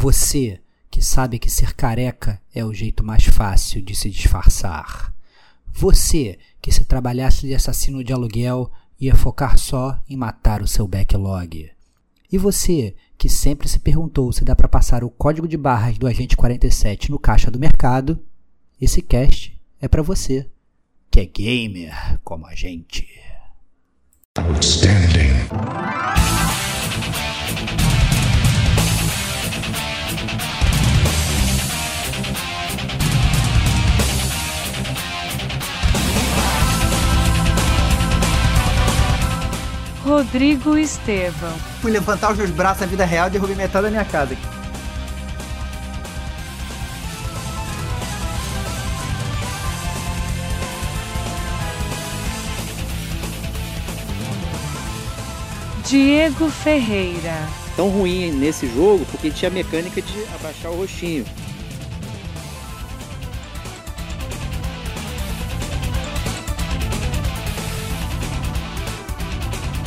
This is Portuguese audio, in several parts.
Você que sabe que ser careca é o jeito mais fácil de se disfarçar. Você que se trabalhasse de assassino de aluguel ia focar só em matar o seu backlog. E você que sempre se perguntou se dá para passar o código de barras do agente 47 no caixa do mercado, esse cast é para você, que é gamer como a gente. Outstanding. Rodrigo Estevão. Fui levantar os meus braços na vida real e derrubei metade da minha casa. Diego Ferreira. Tão ruim nesse jogo porque tinha a mecânica de abaixar o rostinho.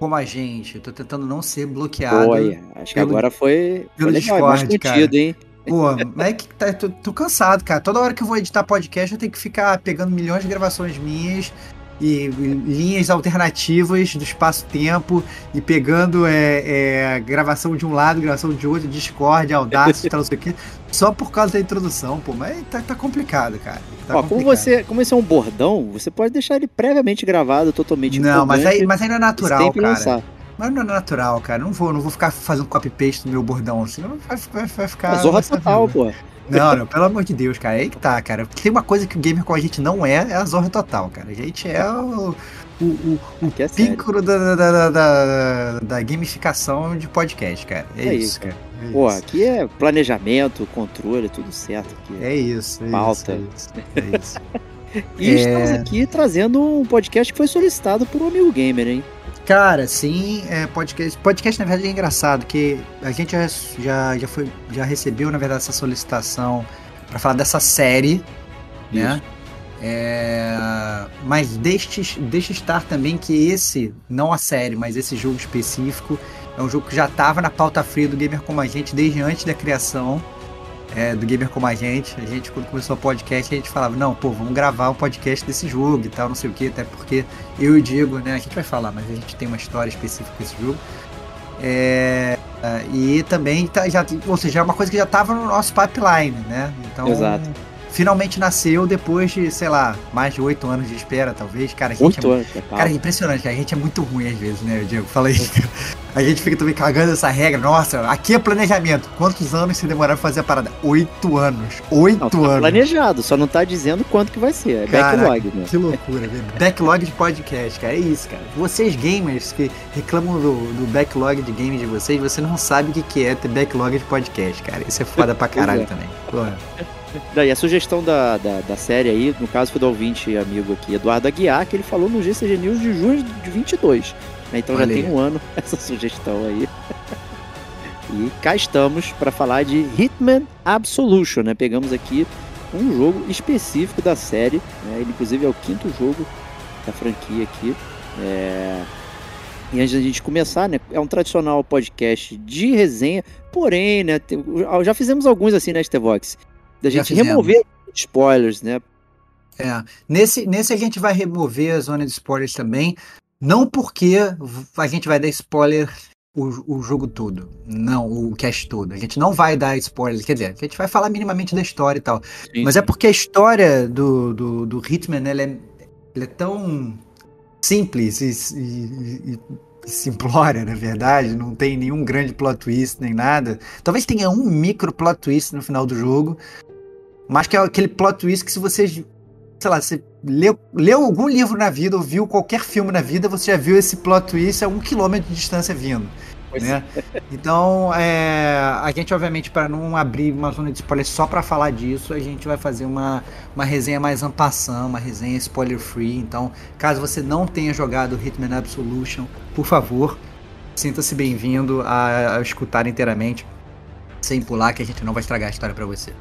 Como a gente. Eu tô tentando não ser bloqueado. Oi, acho que agora foi, pelo foi legal, é Discord, cara. hein? Pô, mas é que tá, tô, tô, cansado, cara. Toda hora que eu vou editar podcast, eu tenho que ficar pegando milhões de gravações minhas e, linhas alternativas do espaço-tempo e pegando é, é, gravação de um lado, gravação de outro, Discord, Audacity, tal, não sei o quê, só por causa da introdução, pô. Mas tá, tá complicado, cara. Tá Ó, como você, como esse é um bordão, você pode deixar ele previamente gravado, totalmente Não, mas aí, mas aí não é natural, cara. Lançar. Mas não é natural, cara. Não vou, não vou ficar fazendo copy-paste no meu bordão, senão vai, vai, vai ficar. Zorra total, pô. Não, não, pelo amor de Deus, cara. É aí que tá, cara. Tem uma coisa que o gamer com a gente não é, é a zorra total, cara. A gente é o. O, o, o é pico da, da, da, da, gamificação de podcast, cara. É, é isso, cara. É Pô, aqui é planejamento, controle, tudo certo. Aqui. É isso, é Pauta. isso. É isso. É e estamos aqui trazendo um podcast que foi solicitado por um amigo gamer, hein? Cara, sim, é, podcast, podcast na verdade é engraçado, que a gente já, já, já, foi, já recebeu, na verdade, essa solicitação para falar dessa série, né? Isso. né? É, mas deixe, deixe estar também que esse, não a série, mas esse jogo específico, é um jogo que já estava na pauta fria do Gamer Como a Gente desde antes da criação é, do Gamer Como a Gente. A gente, quando começou o podcast, a gente falava, não, pô, vamos gravar um podcast desse jogo e tal, não sei o que, até porque eu e o Diego, né, a gente vai falar, mas a gente tem uma história específica com esse jogo. É, e também, tá, já, ou seja, é uma coisa que já estava no nosso pipeline, né? Então, Exato finalmente nasceu depois de, sei lá, mais de oito anos de espera, talvez. Cara, a gente oito é, anos, é cara, é impressionante, cara. A gente é muito ruim às vezes, né, Diego? Fala aí. A gente fica também cagando essa regra. Nossa, aqui é planejamento. Quantos anos você demorar pra fazer a parada? Oito anos. Oito não, tá anos. planejado, só não tá dizendo quanto que vai ser. É Caraca, backlog, né? Que loucura, velho. Backlog de podcast, cara. É isso, cara. Vocês gamers que reclamam do, do backlog de games de vocês, você não sabe o que, que é ter backlog de podcast, cara. Isso é foda pra caralho é. também. Porra. Daí a sugestão da, da, da, série aí, no caso foi do ouvinte amigo aqui, Eduardo Aguiar, que ele falou no GCG News de junho de 22. Né? Então Olha já tem um ano essa sugestão aí. e cá estamos para falar de Hitman Absolution, né? Pegamos aqui um jogo específico da série, né? ele inclusive é o quinto jogo da franquia aqui. É... E antes da gente começar, né, é um tradicional podcast de resenha, porém, né, já fizemos alguns assim, né, Stevox? Da gente remover spoilers, né? É. Nesse, nesse a gente vai remover a zona de spoilers também. Não porque a gente vai dar spoiler o, o jogo todo. Não, o cast todo. A gente não vai dar spoilers. Quer dizer, a gente vai falar minimamente da história e tal. Sim, Mas é porque a história do, do, do Hitman ela é, ela é tão simples e, e, e simplória, na verdade, não tem nenhum grande plot twist nem nada. Talvez tenha um micro plot twist no final do jogo, mas que é aquele plot twist que se você, sei lá, você leu, leu algum livro na vida ou viu qualquer filme na vida, você já viu esse plot twist a um quilômetro de distância vindo. né? Então, é, a gente, obviamente, para não abrir uma zona de spoiler só para falar disso, a gente vai fazer uma, uma resenha mais ampassão, uma resenha spoiler free. Então, caso você não tenha jogado Hitman Absolution, por favor, sinta-se bem-vindo a, a escutar inteiramente, sem pular, que a gente não vai estragar a história para você.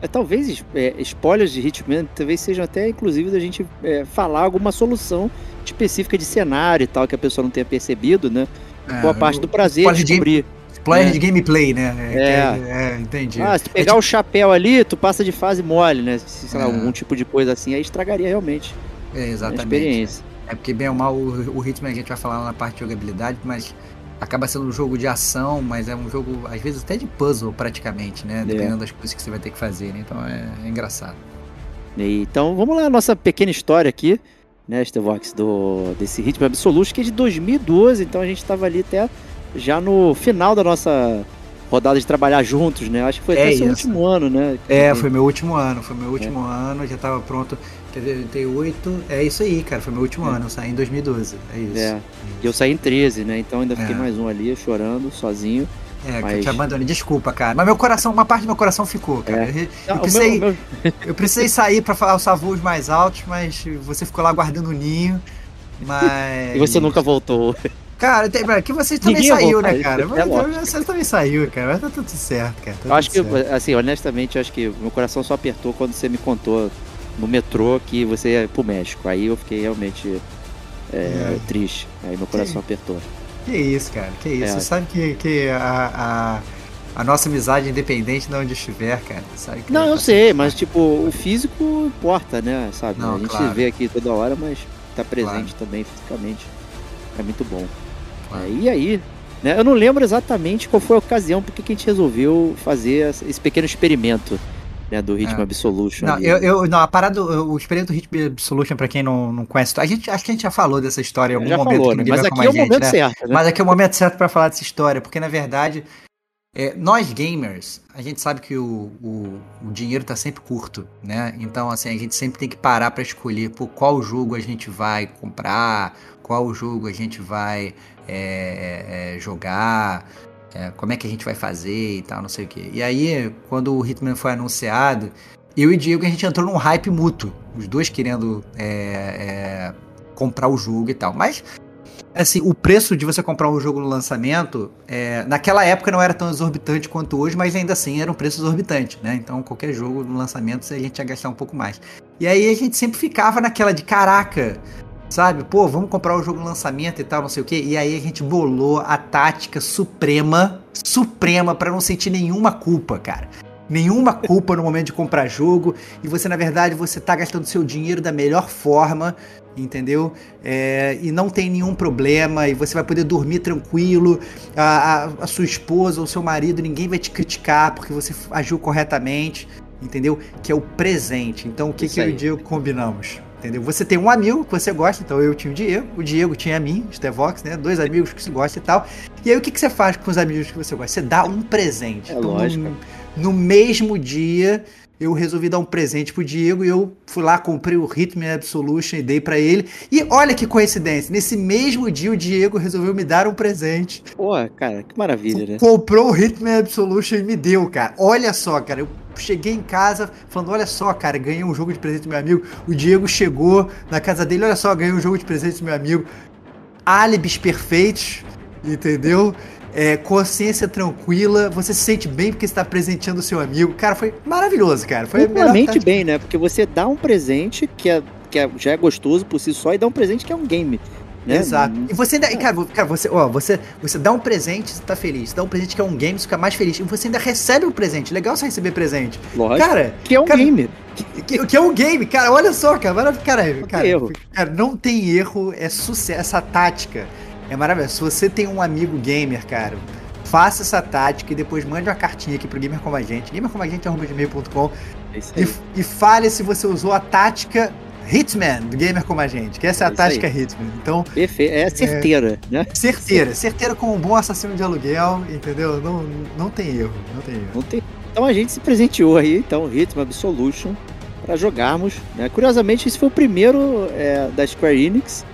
É, talvez é, spoilers de Hitman talvez sejam até inclusive da gente é, falar alguma solução específica de cenário e tal que a pessoa não tenha percebido, né? É, Boa parte do prazer de descobrir. Spoiler de gameplay, né? É, é, é, entendi. Ah, se pegar o chapéu ali, tu passa de fase mole, né? Se, sei lá, algum tipo de coisa assim, aí estragaria realmente é, exatamente, a experiência. É porque, bem ou mal, o, o ritmo a gente vai falar na parte de jogabilidade, mas acaba sendo um jogo de ação, mas é um jogo, às vezes, até de puzzle, praticamente, né? É. Dependendo é. das coisas que você vai ter que fazer, né? Então é, é engraçado. Então, vamos lá, nossa pequena história aqui, né, Stevox, do, desse Ritmo Absoluto, que é de 2012, então a gente estava ali até já no final da nossa rodada de trabalhar juntos, né? Acho que foi é até seu último ano, né? É, foi meu último ano, foi meu último é. ano, já estava pronto Quer dizer, eu tenho oito. É isso aí, cara. Foi meu último é. ano. Eu saí em 2012. É isso. É. E eu saí em 13, né? Então ainda fiquei é. mais um ali, chorando, sozinho. É, mas... que eu te abandonei. Desculpa, cara. Mas meu coração, uma parte do meu coração ficou, cara. É. Eu, eu, precisei, meu, meu... eu precisei sair pra alçar voos mais altos, mas você ficou lá guardando o ninho. Mas. e você nunca voltou. Cara, tem, que você também Ninguém saiu, né, cara? É você também saiu, cara. Mas tá tudo certo, cara. Tá eu acho que, certo. assim, honestamente, eu acho que meu coração só apertou quando você me contou no metrô que você ia pro México. Aí eu fiquei realmente é, é. triste. Aí meu coração que, apertou. Que isso, cara, que isso. É. Você sabe que, que a, a, a, nossa amizade é independente de onde estiver, cara. Sabe não, eu sei, mas tipo, o físico importa, né? Sabe? Não, a gente claro. vê aqui toda hora, mas tá presente claro. também fisicamente. É muito bom. Claro. É, e aí, né? Eu não lembro exatamente qual foi a ocasião porque que a gente resolveu fazer esse pequeno experimento né, do Ritmo é. Absolution. Não, eu, eu, não, a parada, o experimento do Ritmo Absolution, pra quem não, não conhece, a gente, acho que a gente já falou dessa história em algum momento. Falou, né? Mas aqui é o gente, momento né? certo. Né? Mas aqui é o momento certo para falar dessa história, porque na verdade, é, nós gamers, a gente sabe que o, o, o, dinheiro tá sempre curto, né? Então, assim, a gente sempre tem que parar para escolher por qual jogo a gente vai comprar, qual jogo a gente vai é, é, jogar, é, como é que a gente vai fazer e tal, não sei o que. E aí, quando o Hitman foi anunciado, eu e Diego a gente entrou num hype mútuo, os dois querendo é, é, comprar o jogo e tal. Mas, assim, o preço de você comprar um jogo no lançamento, é, naquela época não era tão exorbitante quanto hoje, mas ainda assim era um preço exorbitante, né? Então, qualquer jogo no lançamento a gente ia gastar um pouco mais. E aí a gente sempre ficava naquela de caraca Sabe? Pô, vamos comprar o jogo no lançamento e tal, não sei o que. E aí a gente bolou a tática suprema, suprema, para não sentir nenhuma culpa, cara. Nenhuma culpa no momento de comprar jogo. E você, na verdade, você tá gastando seu dinheiro da melhor forma, entendeu? É, e não tem nenhum problema. E você vai poder dormir tranquilo. A, a, a sua esposa ou seu marido, ninguém vai te criticar porque você agiu corretamente, entendeu? Que é o presente. Então, o que, que eu e o Diego combinamos? Entendeu? Você tem um amigo que você gosta, então eu tinha o Diego, o Diego tinha a mim, Stevox, né? Dois amigos que você gosta e tal. E aí o que, que você faz com os amigos que você gosta? Você dá um presente. É então, lógico. No, no, mesmo dia, eu resolvi dar um presente pro Diego e eu fui lá, comprei o Rhythm Absolution e dei para ele. E olha que coincidência, nesse mesmo dia o Diego resolveu me dar um presente. Pô, cara, que maravilha, né? Comprou o Rhythm Absolution e me deu, cara. Olha só, cara, eu cheguei em casa falando: olha só, cara, ganhei um jogo de presente do meu amigo. O Diego chegou na casa dele, olha só, ganhei um jogo de presente do meu amigo. Álibis perfeitos, entendeu? É, consciência tranquila, você se sente bem porque está presenteando o seu amigo. Cara, foi maravilhoso, cara. Foi realmente bem, né? Porque você dá um presente que, é, que é, já é gostoso por si só e dá um presente que é um game. Né? Exato. E você ainda. Cara, cara, você, ó, você, você dá um presente, você tá feliz. Você dá um presente que é um game, você fica mais feliz. E você ainda recebe um presente. Legal você receber presente. Lógico. Cara. Que é um cara, game. Que, que, é um game, cara. Olha só, cara. Maravilha. Cara, não cara, erro. cara, não tem erro. É sucesso. Essa tática é maravilhosa. Se você tem um amigo gamer, cara. Faça essa tática e depois mande uma cartinha aqui pro Gamer Como a Gente, gamercomagente.com é e, e fale se você usou a tática Hitman, do gamer como a gente, que essa é a é tática aí. Hitman. Então, Perfeito. É certeira, é, né? Certeira, certeira como um bom assassino de aluguel, entendeu? Não, não tem erro, não tem erro. Não tem... Então a gente se presenteou aí, então, Hitman Absolution, para jogarmos. Né? Curiosamente, esse foi o primeiro é, da Square Enix,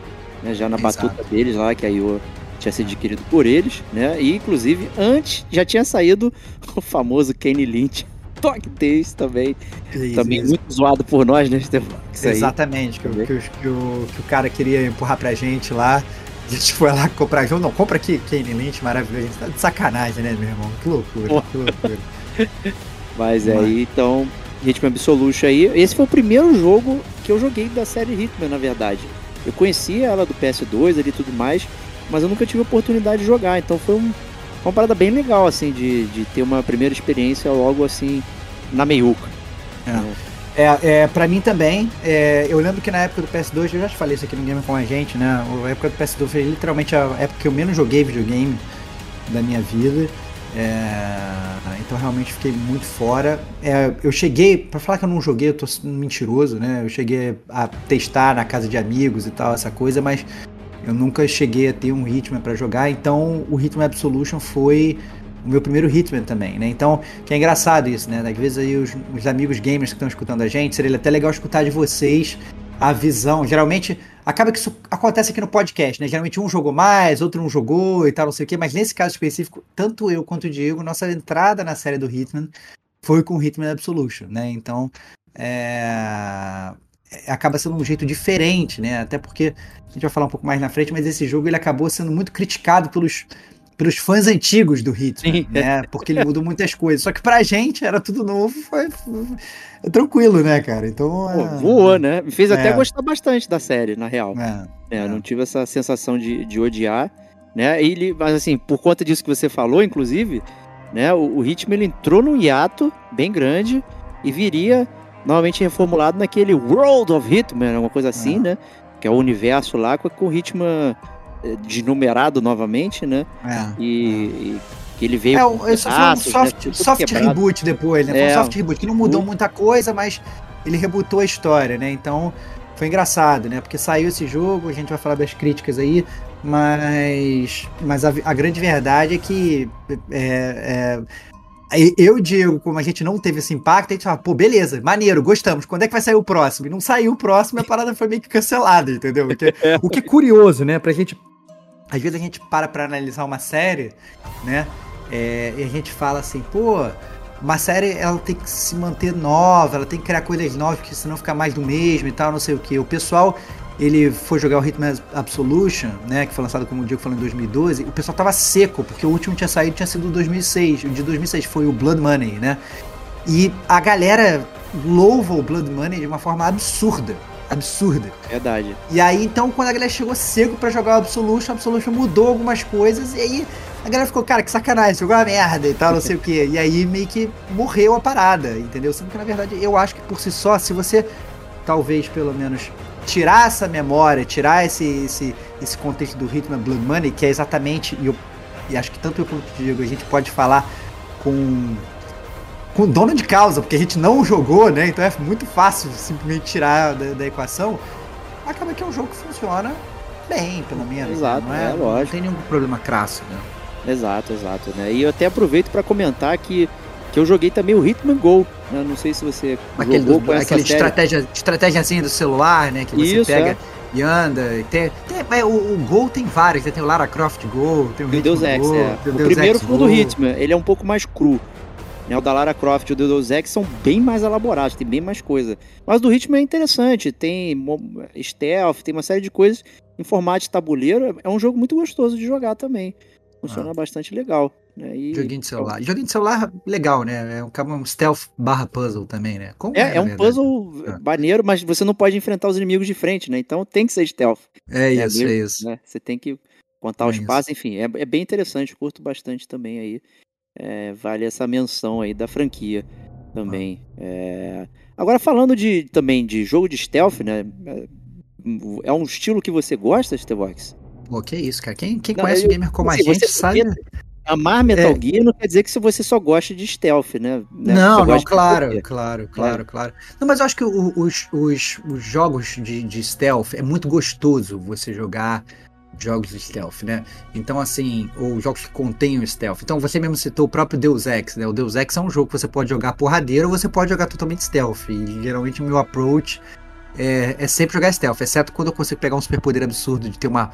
né? já na Exato. batuta deles lá, que a IO tinha sido adquirido por eles, né? E inclusive antes já tinha saído o famoso Kenny Lynch. Days também. Isso, também isso. muito zoado por nós, né, Estevão? Exatamente, que, que, que, que, o, que o cara queria empurrar pra gente lá. A gente foi lá comprar jogo. Não, compra aqui, Kenny Lynch, maravilhoso. A gente tá de sacanagem, né, meu irmão? Que loucura, oh. que loucura. Mas é aí, então, Hitman Absolution aí. Esse foi o primeiro jogo que eu joguei da série Hitman, na verdade. Eu conhecia ela do PS2 ali e tudo mais, mas eu nunca tive oportunidade de jogar. Então foi um, uma parada bem legal, assim, de, de ter uma primeira experiência logo assim, na meiuca. É. É, é, pra mim também, é, eu lembro que na época do PS2, eu já te falei isso aqui no Game com a gente, né? A época do PS2 foi literalmente a época que eu menos joguei videogame da minha vida. É, então realmente fiquei muito fora. É, eu cheguei, para falar que eu não joguei, eu tô mentiroso, né? Eu cheguei a testar na casa de amigos e tal, essa coisa, mas eu nunca cheguei a ter um Hitman para jogar. Então o Hitman Absolution foi o meu primeiro Hitman também, né? Então, que é engraçado isso, né? Às vezes aí os, os amigos gamers que estão escutando a gente, seria até legal escutar de vocês a visão. Geralmente, acaba que isso acontece aqui no podcast, né? Geralmente um jogou mais, outro não jogou e tal, não sei o quê, mas nesse caso específico, tanto eu quanto o Diego, nossa entrada na série do Hitman foi com o Hitman Absolution, né? Então, é... acaba sendo um jeito diferente, né? Até porque a gente vai falar um pouco mais na frente, mas esse jogo ele acabou sendo muito criticado pelos pelos fãs antigos do Hitman, Sim. né? Porque ele mudou muitas coisas. Só que pra gente era tudo novo, foi, foi tranquilo, né, cara? Então. Pô, é... voou, né? Me fez é. até gostar bastante da série, na real. É, é, não tive essa sensação de, de odiar, né? E ele, mas assim, por conta disso que você falou, inclusive, né? O, o Hitman ele entrou num hiato bem grande e viria novamente reformulado naquele World of Hitman, uma coisa assim, é. né? Que é o universo lá com, com o Hitman eh, de novamente, né? É, e, é. e, que ele veio. É, isso foi um soft, né? soft reboot depois, né? Foi um é, soft reboot que não mudou muita coisa, mas ele rebootou a história, né? Então foi engraçado, né? Porque saiu esse jogo, a gente vai falar das críticas aí, mas, mas a, a grande verdade é que é, é, eu e Diego, como a gente não teve esse impacto, a gente fala, pô, beleza, maneiro, gostamos. Quando é que vai sair o próximo? E não saiu o próximo a parada foi meio que cancelada, entendeu? O que, o que é curioso, né? Pra gente às vezes a gente para para analisar uma série, né? É, e a gente fala assim, pô, uma série ela tem que se manter nova, ela tem que criar coisas novas, porque senão fica mais do mesmo e tal, não sei o que. O pessoal, ele foi jogar o Hitman Absolution, né, que foi lançado como o Diego falou em 2012, o pessoal tava seco, porque o último tinha saído tinha sido 2006, o de 2006 foi o Blood Money, né? E a galera louva o Blood Money de uma forma absurda absurda. Verdade. E aí, então, quando a galera chegou seco para jogar o Absolution, o Absolution mudou algumas coisas, e aí a galera ficou, cara, que sacanagem, jogou uma merda e tal, não sei o que. E aí meio que morreu a parada, entendeu? Sendo que, na verdade, eu acho que por si só, se você, talvez, pelo menos, tirar essa memória, tirar esse, esse, esse contexto do Hitman Blood Money, que é exatamente, e, eu, e acho que tanto eu quanto o Diego, a gente pode falar com com dono de causa, porque a gente não jogou, né? Então é muito fácil simplesmente tirar da, da equação. Acaba que é um jogo que funciona bem, pelo menos. Né? Exato, né? é, lógico. Não tem nenhum problema crasso, né? Exato, exato, né? E eu até aproveito para comentar que, que eu joguei também o Hitman Go, né? Não sei se você aquele jogou do, com aquele estratégia, estratégia assim do celular, né? Que você Isso, pega é. e anda. Tem, tem, é, o, o Gol tem vários, né? Tem o Lara Croft Go, tem o, o Deus Ex, Go, é. O, o primeiro foi do Hitman, ele é um pouco mais cru. Né, o da Lara Croft e o Deus Ex são bem mais elaborados, tem bem mais coisa. Mas o do ritmo é interessante, tem stealth, tem uma série de coisas em formato de tabuleiro. É um jogo muito gostoso de jogar também. Funciona ah. bastante legal. Né? E... Joguinho de celular. Joguinho de celular legal, né? É um, stealth barra puzzle também, né? Como é, é, é um puzzle ah. maneiro, mas você não pode enfrentar os inimigos de frente, né? Então tem que ser stealth. É isso, é, é isso. Né? Você tem que contar é os passos, enfim, é, é bem interessante, curto bastante também aí é, vale essa menção aí da franquia também. É... Agora falando de também de jogo de stealth, né? É um estilo que você gosta, Stevox? Pô, que isso, cara. Quem, quem não, conhece eu, o gamer como assim, a gente sabe. Amar Metal é. Gear não quer dizer que se você só gosta de stealth, né? né? Não, não, claro, claro, claro, é. claro. Não, mas eu acho que os, os, os jogos de, de stealth é muito gostoso você jogar jogos de stealth, né? Então, assim, ou jogos que contêm o stealth. Então, você mesmo citou o próprio Deus Ex, né? O Deus Ex é um jogo que você pode jogar porradeiro ou você pode jogar totalmente stealth. E geralmente o meu approach é, é sempre jogar stealth, exceto quando eu consigo pegar um superpoder absurdo de ter uma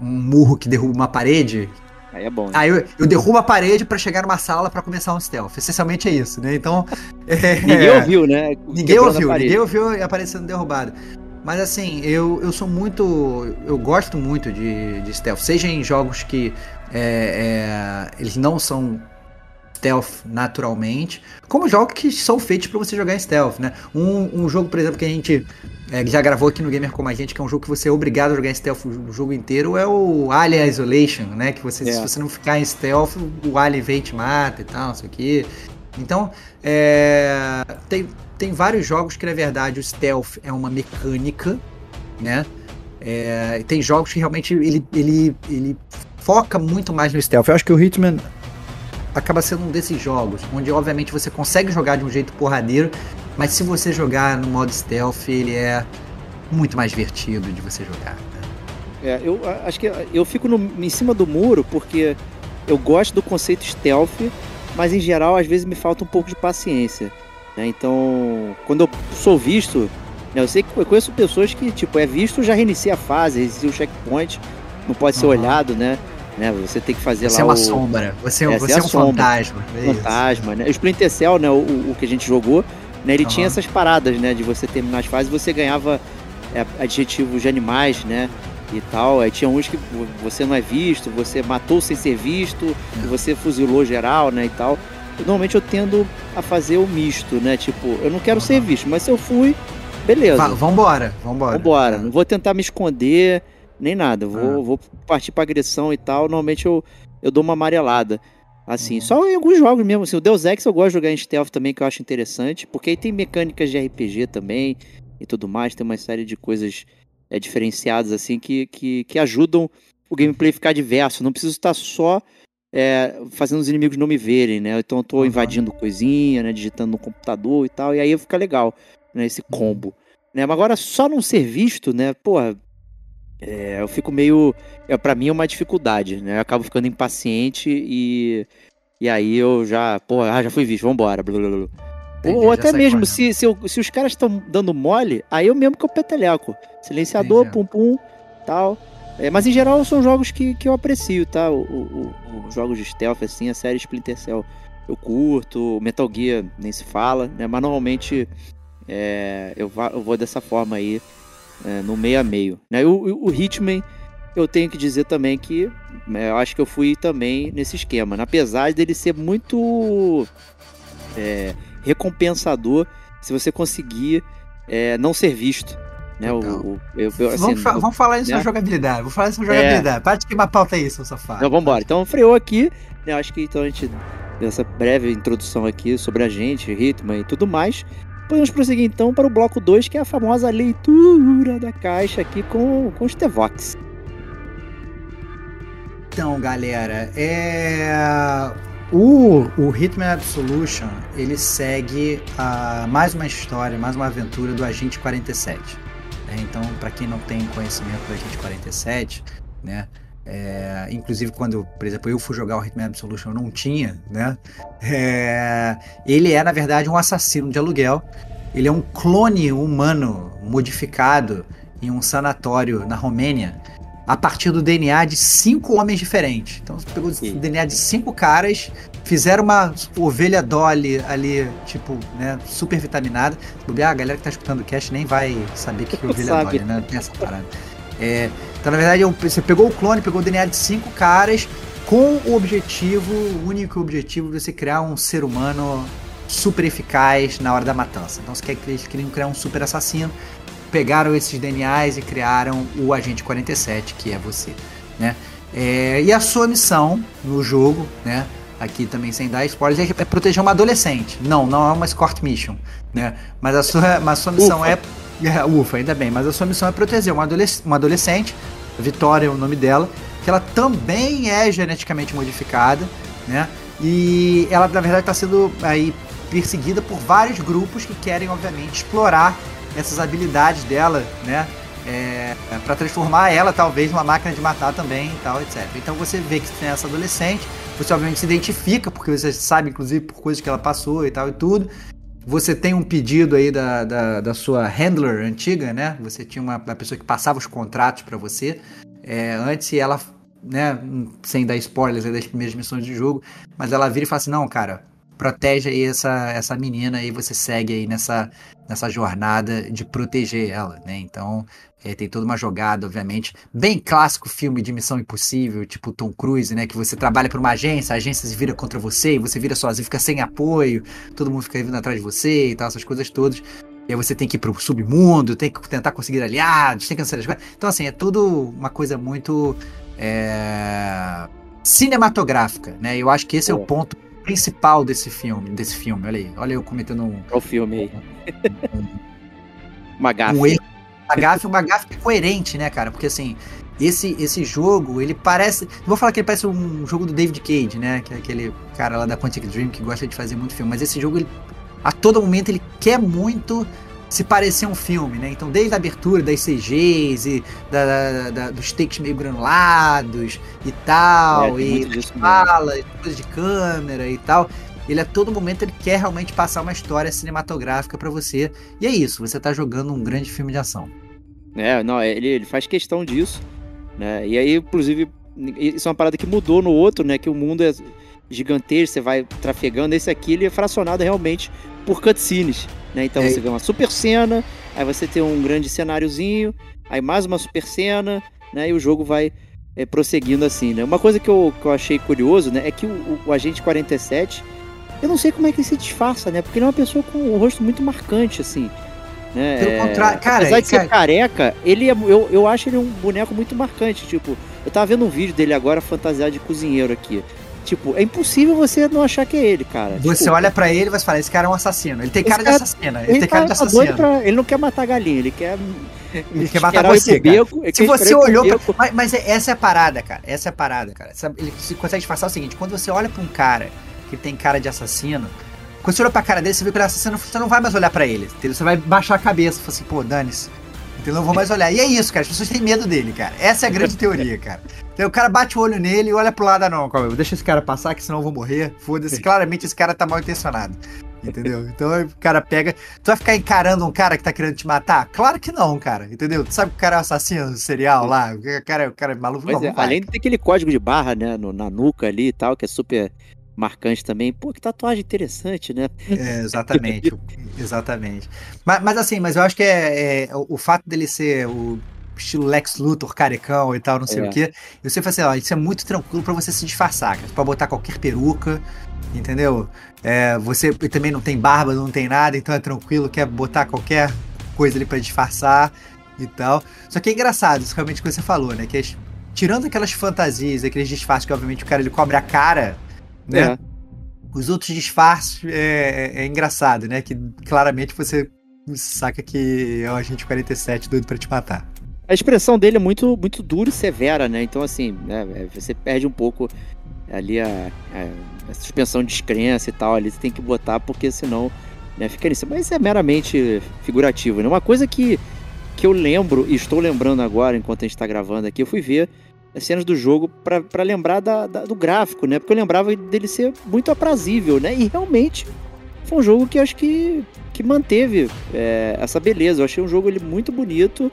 um murro que derruba uma parede. Aí é bom. Né? Aí eu, eu derrubo a parede para chegar numa sala para começar um stealth. Essencialmente é isso, né? Então. É, ninguém ouviu, né? Ninguém ouviu, ninguém ouviu aparecendo derrubado. Mas assim, eu, eu sou muito. Eu gosto muito de, de stealth. Seja em jogos que é, é, eles não são stealth naturalmente, como jogos que são feitos para você jogar em stealth, né? Um, um jogo, por exemplo, que a gente é, já gravou aqui no Gamer Como a Gente, que é um jogo que você é obrigado a jogar em stealth o jogo inteiro, é o Alien Isolation, né? Que você, é. se você não ficar em stealth, o Alien vem e te mata e tal, não sei o que. Então, é, tem, tem vários jogos que, na verdade, o stealth é uma mecânica, né? É, tem jogos que realmente ele, ele, ele foca muito mais no stealth. Eu acho que o Hitman acaba sendo um desses jogos, onde obviamente você consegue jogar de um jeito porradeiro, mas se você jogar no modo stealth, ele é muito mais divertido de você jogar. Né? É, eu acho que eu fico no, em cima do muro porque eu gosto do conceito stealth, mas em geral às vezes me falta um pouco de paciência. Né? Então, quando eu sou visto, né, eu sei que eu conheço pessoas que, tipo, é visto, já reinicia a fase, reinicia o checkpoint, não pode ser uhum. olhado, né? né? Você tem que fazer você lá. Você é uma o... sombra. Você, é, você é, é um sombra. fantasma. É fantasma, né? O Splinter Cell, né? O, o, que a gente jogou, né? Ele uhum. tinha essas paradas, né? De você terminar as fases, você ganhava é, adjetivos de animais, né? E tal. Aí tinha uns que você não é visto, você matou sem ser visto, uhum. você fuzilou geral, né? E tal. Normalmente eu tendo a fazer o misto, né? Tipo, eu não quero uhum. ser visto, mas se eu fui, beleza. Va vambora, vambora. Vambora. Não vou tentar me esconder nem nada. Vou, ah. vou partir pra agressão e tal. Normalmente eu, eu dou uma amarelada. Assim, uhum. só em alguns jogos mesmo. Assim, o Deus Ex eu gosto de jogar em stealth também, que eu acho interessante. Porque aí tem mecânicas de RPG também e tudo mais. Tem uma série de coisas é, diferenciadas, assim, que, que, que ajudam o gameplay ficar diverso. Não preciso estar só é, fazendo os inimigos não me verem, né? Então eu tô invadindo coisinha, né? Digitando no computador e tal. E aí fica legal, né? Esse uhum. combo. Né? Mas agora, só não ser visto, né? Pô, é, eu fico meio. É, para mim é uma dificuldade, né? Eu acabo ficando impaciente e. E aí eu já. Pô, ah, já fui visto, vambora. Blá, blá, blá. Entendi, Ou até mesmo, se, se, eu, se, os caras estão dando mole, aí eu mesmo que eu peteleco. Silenciador, Entendi. pum pum, tal. É, mas em geral são jogos que, que eu aprecio, tá? Os jogos de stealth, assim, a série Splinter Cell eu curto, Metal Gear nem se fala, né? Mas normalmente é, eu, eu vou dessa forma aí é, no meio a meio. Né? O, o Hitman, eu tenho que dizer também que é, eu acho que eu fui também nesse esquema. Né? Apesar dele ser muito é, recompensador se você conseguir é, não ser visto. Né? O, o eu, assim, vamos, fa vamos, falar isso né? na jogabilidade. Vamos falar isso na jogabilidade. É... Para de queimar pauta aí, seu safado. Então vamos embora. Então freou aqui. Né? Acho que então a gente essa breve introdução aqui sobre a gente, Hitman e tudo mais. Podemos prosseguir então para o bloco 2, que é a famosa leitura da caixa aqui com, com os Tevox. Então, galera, é... o, o Hitman Absolution ele segue a, mais uma história, mais uma aventura do Agente 47. Né? Então, para quem não tem conhecimento do Agente 47, né? É, inclusive quando, por exemplo, eu fui jogar o Hitman Absolution, eu não tinha, né? É, ele é, na verdade, um assassino de aluguel. Ele é um clone humano modificado em um sanatório na Romênia a partir do DNA de cinco homens diferentes. Então você pegou o DNA de cinco caras, fizeram uma ovelha Dolly ali, tipo, né, super vitaminada. Ah, a galera que tá escutando o cast nem vai saber o que é ovelha Dolly, né? Tem essa parada. É, então, na verdade, você pegou o clone, pegou o DNA de cinco caras com o objetivo, o único objetivo de você criar um ser humano super eficaz na hora da matança. Então, você quer que eles queriam criar um super assassino, pegaram esses DNAs e criaram o Agente 47, que é você, né? É, e a sua missão no jogo, né? Aqui também sem dar spoilers, é proteger uma adolescente. Não, não é uma escort mission, né? Mas a sua, mas a sua missão Ufa. é é, ufa, ainda bem. Mas a sua missão é proteger uma, adolesc uma adolescente, Vitória é o nome dela, que ela também é geneticamente modificada, né? E ela, na verdade, está sendo aí perseguida por vários grupos que querem, obviamente, explorar essas habilidades dela, né? É, para transformar ela, talvez, numa máquina de matar também e tal, etc. Então você vê que tem essa adolescente, você obviamente se identifica, porque você sabe, inclusive, por coisas que ela passou e tal e tudo. Você tem um pedido aí da, da, da sua handler antiga, né? Você tinha uma, uma pessoa que passava os contratos para você. É, antes ela, né, sem dar spoilers das primeiras missões do jogo, mas ela vira e fala assim, não, cara, protege aí essa, essa menina e você segue aí nessa, nessa jornada de proteger ela, né? Então, é, tem toda uma jogada, obviamente. Bem clássico filme de Missão Impossível, tipo Tom Cruise, né? Que você trabalha para uma agência, a agência se vira contra você, e você vira sozinho, fica sem apoio, todo mundo fica vindo atrás de você e tal, essas coisas todas. E aí você tem que ir pro submundo, tem que tentar conseguir aliados, tem que cancelar as coisas. Então, assim, é tudo uma coisa muito é, cinematográfica, né? Eu acho que esse é o ponto principal desse filme, desse filme. Olha aí, olha eu cometendo um. Olha o filme aí. Um, um, uma gafe. Um erro. Uma gafe, uma gafe coerente, né, cara? Porque assim, esse, esse jogo, ele parece. Não vou falar que ele parece um jogo do David Cage, né? Que é aquele cara lá da Quantic Dream que gosta de fazer muito filme. Mas esse jogo, ele, a todo momento, ele quer muito se parecer um filme, né? Então, desde a abertura das CGs e da, da, da, dos takes meio granulados e tal, é, e falas, coisas de câmera e tal. Ele a todo momento ele quer realmente passar uma história cinematográfica para você. E é isso, você tá jogando um grande filme de ação. É, não, ele, ele faz questão disso, né? E aí, inclusive, isso é uma parada que mudou no outro, né? Que o mundo é gigantesco, você vai trafegando. Esse aqui ele é fracionado realmente por cutscenes. Né? Então é. você vê uma super cena, aí você tem um grande cenáriozinho, aí mais uma super cena, né? E o jogo vai é, prosseguindo assim, né? Uma coisa que eu, que eu achei curioso, né? É que o, o, Agente 47, eu não sei como é que ele se disfarça, né? Porque ele é uma pessoa com um rosto muito marcante, assim. Né? Pelo é, contrário, cara, apesar de ser cara... careca, ele é, eu, eu acho ele um boneco muito marcante. Tipo, eu tava vendo um vídeo dele agora fantasiado de cozinheiro aqui. Tipo, é impossível você não achar que é ele, cara. Você tipo, olha para ele e vai falar, esse cara é um assassino. Ele tem cara, cara de assassino. Ele, ele tem cara tá de assassino. Pra, ele não quer matar galinha, ele quer. Ele quer matar você, beco, Se você olhou. Pra, mas, mas, essa é a parada, cara. Essa é a parada, cara. Ele consegue disfarçar o seguinte: quando você olha pra um cara que tem cara de assassino, quando você olha pra cara dele, você vê que ele é assassino, você não vai mais olhar para ele. Entendeu? Você vai baixar a cabeça e falar assim, pô, dane-se. Entendeu? Não vou mais olhar. E é isso, cara. As pessoas têm medo dele, cara. Essa é a grande teoria, cara. Então o cara bate o olho nele e olha pro lado, ah, não, calma, deixa esse cara passar, que senão eu vou morrer. Foda-se. Claramente esse cara tá mal intencionado. Entendeu? Então o cara pega. Tu vai ficar encarando um cara que tá querendo te matar? Claro que não, cara. Entendeu? Tu sabe que o cara é um assassino serial lá? O cara, o cara é maluco. Não, é, não além de ter aquele código de barra, né, no, na nuca ali e tal, que é super marcante também. Pô, que tatuagem interessante, né? É, exatamente. exatamente. Mas, mas, assim, mas eu acho que é, é, o, fato dele ser o estilo Lex Luthor, carecão e tal, não sei é. o quê. Eu sempre falei assim, ó, isso é muito tranquilo para você se disfarçar, cara. Pode botar qualquer peruca, entendeu? É, você também não tem barba, não tem nada, então é tranquilo, quer botar qualquer coisa ali para disfarçar e tal. Só que é engraçado, isso realmente que você falou, né? Que tirando aquelas fantasias, aqueles disfarces que obviamente o cara ele cobre a cara né? É. Os outros disfarces é, é, é, engraçado, né? Que claramente você saca que é o agente 47 doido para te matar. A expressão dele é muito, muito dura e severa, né? Então, assim, né, é, você perde um pouco ali a, a, a suspensão de descrença e tal. Ali você tem que botar, porque senão né, fica nisso. Mas é meramente figurativo, né? Uma coisa que, que eu lembro, e estou lembrando agora, enquanto a gente está gravando aqui, eu fui ver as cenas do jogo para lembrar da, da, do gráfico, né? Porque eu lembrava dele ser muito aprazível, né? E realmente foi um jogo que acho que, que manteve é, essa beleza. Eu achei um jogo ele muito bonito,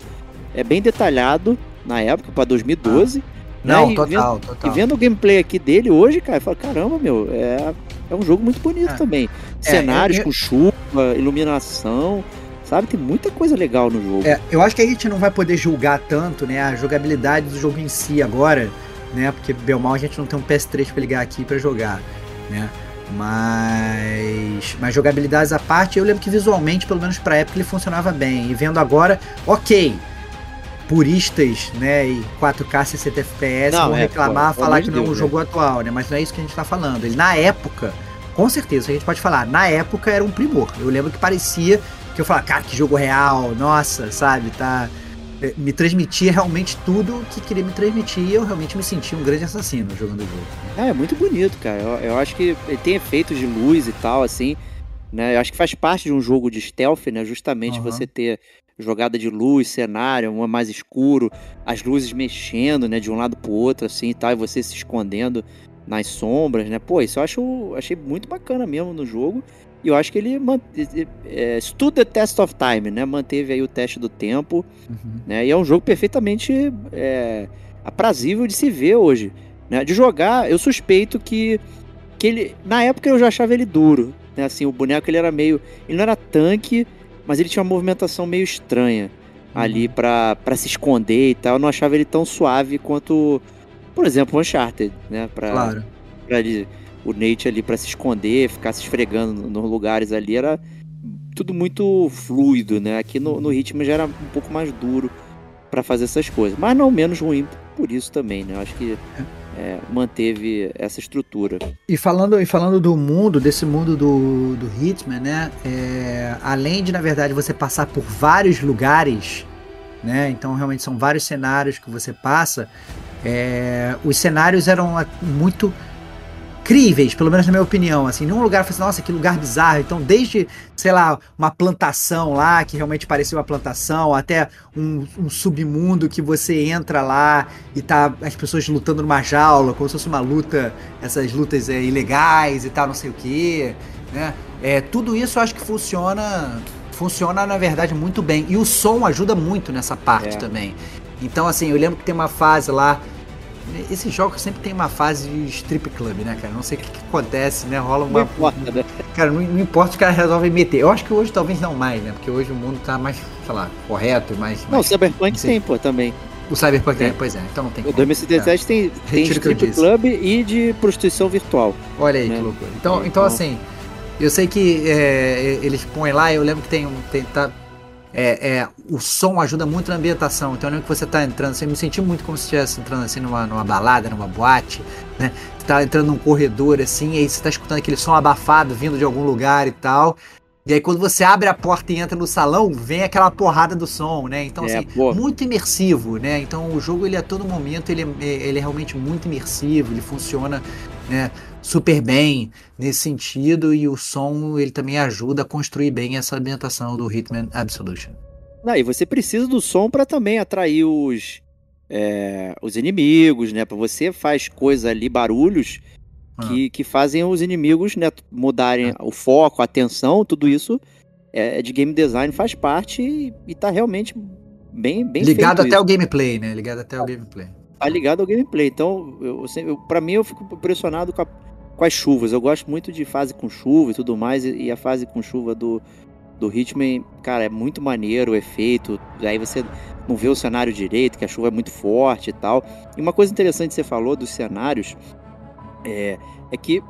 é bem detalhado na época, para 2012. Ah. Né? Não, total, vendo, total. E vendo o gameplay aqui dele hoje, cara, eu falo, caramba, meu, é, é um jogo muito bonito é. também. É, Cenários eu... com chuva, iluminação sabe? Tem muita coisa legal no jogo. É, eu acho que a gente não vai poder julgar tanto, né, a jogabilidade do jogo em si agora, né? Porque Belmal a gente não tem um PS3 para ligar aqui para jogar, né? Mas, mas jogabilidades à parte, eu lembro que visualmente, pelo menos pra época, ele funcionava bem. E vendo agora, ok, puristas, né, e 4K 60 FPS vão é, reclamar, pô, falar que não é um jogo né? atual, né? Mas não é isso que a gente tá falando. Ele, na época, com certeza, a gente pode falar, na época era um primor. Eu lembro que parecia que eu falava, cara, que jogo real, nossa, sabe, tá. É, me transmitia realmente tudo que queria me transmitir e eu realmente me sentia um grande assassino jogando o jogo. É, é muito bonito, cara. Eu, eu acho que ele tem efeitos de luz e tal, assim, né? Eu acho que faz parte de um jogo de stealth, né? Justamente uhum. você ter jogada de luz, cenário, um mais escuro, as luzes mexendo, né, de um lado pro outro, assim e tal, e você se escondendo nas sombras, né? Pô, isso eu acho, achei muito bacana mesmo no jogo. E eu acho que ele é, stood the test of time, né? Manteve aí o teste do tempo, uhum. né? E é um jogo perfeitamente é, aprazível de se ver hoje. Né? De jogar, eu suspeito que, que ele. Na época eu já achava ele duro. Né? Assim, o boneco ele era meio. Ele não era tanque, mas ele tinha uma movimentação meio estranha ali uhum. para se esconder e tal. Eu não achava ele tão suave quanto, por exemplo, o Uncharted, né? Pra, claro. Pra ele, o Nate ali para se esconder, ficar se esfregando nos lugares ali, era tudo muito fluido, né? Aqui no, no ritmo já era um pouco mais duro para fazer essas coisas, mas não menos ruim por isso também, né? Eu acho que é, manteve essa estrutura. E falando, e falando do mundo, desse mundo do, do Hitman, né? É, além de, na verdade, você passar por vários lugares, né? Então, realmente são vários cenários que você passa. É, os cenários eram muito incríveis, pelo menos na minha opinião, assim, num lugar, falei assim, nossa, que lugar bizarro, então desde, sei lá, uma plantação lá, que realmente parecia uma plantação, até um, um, submundo que você entra lá e tá as pessoas lutando numa jaula, como se fosse uma luta, essas lutas é, ilegais e tal, não sei o que, né, é, tudo isso eu acho que funciona, funciona na verdade muito bem, e o som ajuda muito nessa parte é. também, então assim, eu lembro que tem uma fase lá, esses jogos sempre tem uma fase de strip club, né, cara? Não sei o que, que acontece, né? Rola uma. Não importa, né? Cara, não, não importa, os caras resolvem meter. Eu acho que hoje talvez não mais, né? Porque hoje o mundo tá mais, sei lá, correto, mais. Não, o Cyberpunk tem, pô, também. O Cyberpunk tem, pois é, então não tem O 2077 é. tem, tem strip club e de prostituição virtual. Olha aí né? que loucura. Então, então, então assim, eu sei que é, eles põem lá, eu lembro que tem um. Tem, tá, é, é, o som ajuda muito na ambientação. Então eu lembro que você está entrando, você me sentiu muito como se estivesse entrando assim numa, numa balada, numa boate, né? Você tá entrando num corredor assim, e aí você está escutando aquele som abafado vindo de algum lugar e tal. E aí quando você abre a porta e entra no salão, vem aquela porrada do som, né? Então, é, assim, muito imersivo, né? Então o jogo ele a todo momento ele é, ele é realmente muito imersivo, ele funciona, né? Super bem nesse sentido e o som ele também ajuda a construir bem essa ambientação do Hitman Absolution. Não, e você precisa do som para também atrair os é, os inimigos, né? Para você faz coisas ali, barulhos ah. que, que fazem os inimigos né, mudarem ah. o foco, a atenção, tudo isso é de game design, faz parte e, e tá realmente bem, bem ligado até isso. o gameplay, né? Ligado até o gameplay. Tá ligado ao gameplay. Então, eu, eu, para mim, eu fico impressionado com a com as chuvas. Eu gosto muito de fase com chuva e tudo mais. E a fase com chuva do, do Hitman, cara, é muito maneiro o efeito. Aí você não vê o cenário direito, que a chuva é muito forte e tal. E uma coisa interessante que você falou dos cenários é, é que,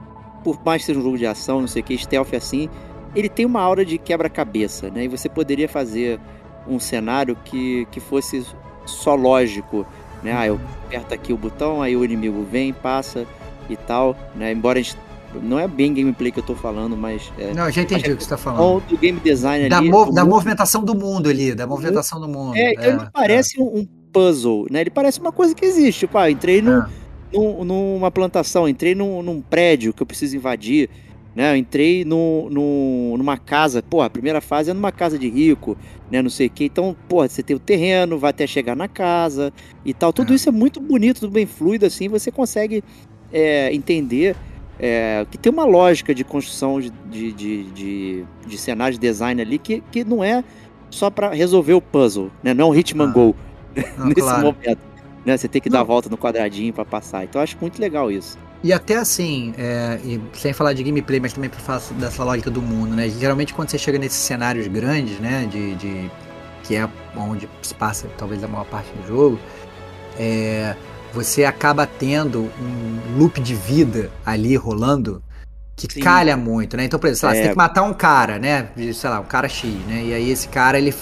por mais que seja um jogo de ação, não sei o que, stealth assim, ele tem uma aura de quebra-cabeça, né? E você poderia fazer um cenário que, que fosse só lógico, né? Ah, eu aperto aqui o botão, aí o inimigo vem, passa e tal, né? Embora a gente não é bem gameplay que eu tô falando, mas. É, não, eu já entendi o que você tá falando. Do game design da ali. Mov da movimentação do mundo ali, da movimentação do mundo. É, é ele parece é. Um, puzzle, né? Ele parece uma coisa que existe. Tipo, ah, entrei no, é. num, numa plantação, entrei num, num prédio que eu preciso invadir. Né, eu entrei no, no, numa casa, pô, a primeira fase é numa casa de rico, né, não sei o que. Então, pô, você tem o terreno, vai até chegar na casa e tal. Tudo é. isso é muito bonito, tudo bem fluido, assim, você consegue é, entender é, que tem uma lógica de construção de, de, de, de, de cenário de design ali que, que não é só para resolver o puzzle, né? Não é um Hitman ah. Go ah, nesse claro. momento. Né? Você tem que não. dar a volta no quadradinho para passar. Então eu acho muito legal isso. E até assim, é, sem falar de gameplay, mas também para falar dessa lógica do mundo, né? Geralmente quando você chega nesses cenários grandes, né? De, de que é onde se passa talvez a maior parte do jogo, é, você acaba tendo um loop de vida ali rolando que Sim. calha muito, né? Então, por exemplo, lá, é. você tem que matar um cara, né? Sei lá, um cara X, né? E aí esse cara, ele,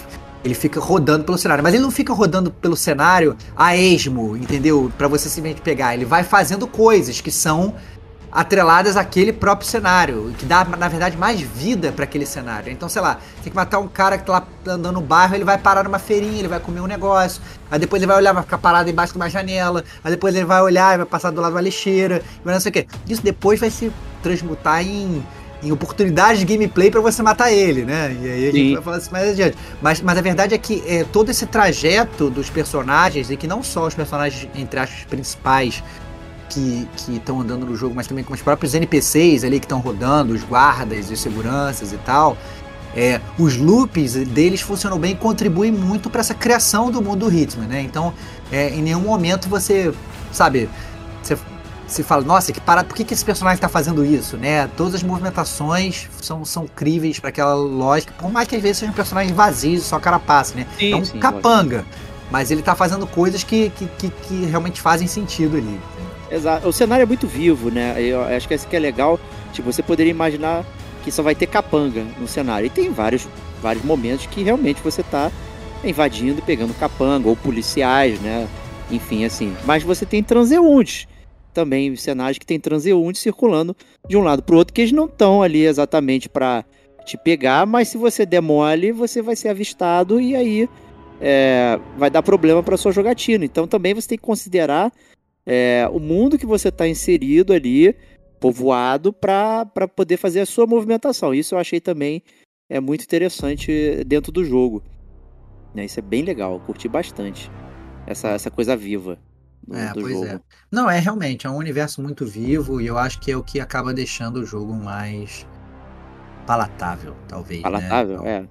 ele fica rodando pelo cenário. Mas ele não fica rodando pelo cenário a esmo, entendeu? para você simplesmente pegar. Ele vai fazendo coisas que são atreladas àquele próprio cenário, que dá, na verdade, mais vida para aquele cenário. Então, sei lá, tem que matar um cara que tá lá andando no bairro, ele vai parar numa feirinha, ele vai comer um negócio, aí depois ele vai olhar, vai ficar parado embaixo de uma janela, aí depois ele vai olhar, vai passar do lado uma lixeira, não sei o quê. Isso depois vai se transmutar em em oportunidades de gameplay para você matar ele, né? E aí a gente Sim. vai falar assim mais adiante. Mas, mas a verdade é que é, todo esse trajeto dos personagens, e que não só os personagens, entre aspas, principais, que estão andando no jogo, mas também com os próprios NPCs ali que estão rodando, os guardas, os seguranças e tal. é, os loops deles funcionam bem e contribuem muito para essa criação do mundo do Hitman, né? Então, é, em nenhum momento você, sabe, você, você fala, nossa, que parada, por que, que esse personagem está fazendo isso, né? Todas as movimentações são, são críveis para aquela lógica, por mais que às vezes seja um personagem vazio, só carapaça, né? Sim, é um sim, capanga, mas ele está fazendo coisas que, que, que, que realmente fazem sentido ali. Exato. O cenário é muito vivo, né? Eu acho que isso que é legal. Tipo, você poderia imaginar que só vai ter capanga no cenário. E tem vários, vários momentos que realmente você está invadindo, pegando capanga, ou policiais, né? Enfim, assim. Mas você tem transeuntes. Também cenários que tem transeuntes circulando de um lado para o outro, que eles não estão ali exatamente para te pegar, mas se você der mole, você vai ser avistado e aí é, vai dar problema para sua jogatina. Então também você tem que considerar é, o mundo que você está inserido ali, povoado, para poder fazer a sua movimentação. Isso eu achei também é muito interessante dentro do jogo. Né, isso é bem legal, curti bastante essa, essa coisa viva. Do, é, do pois jogo. é. Não, é realmente, é um universo muito vivo e eu acho que é o que acaba deixando o jogo mais palatável, talvez. Né? Palatável, né?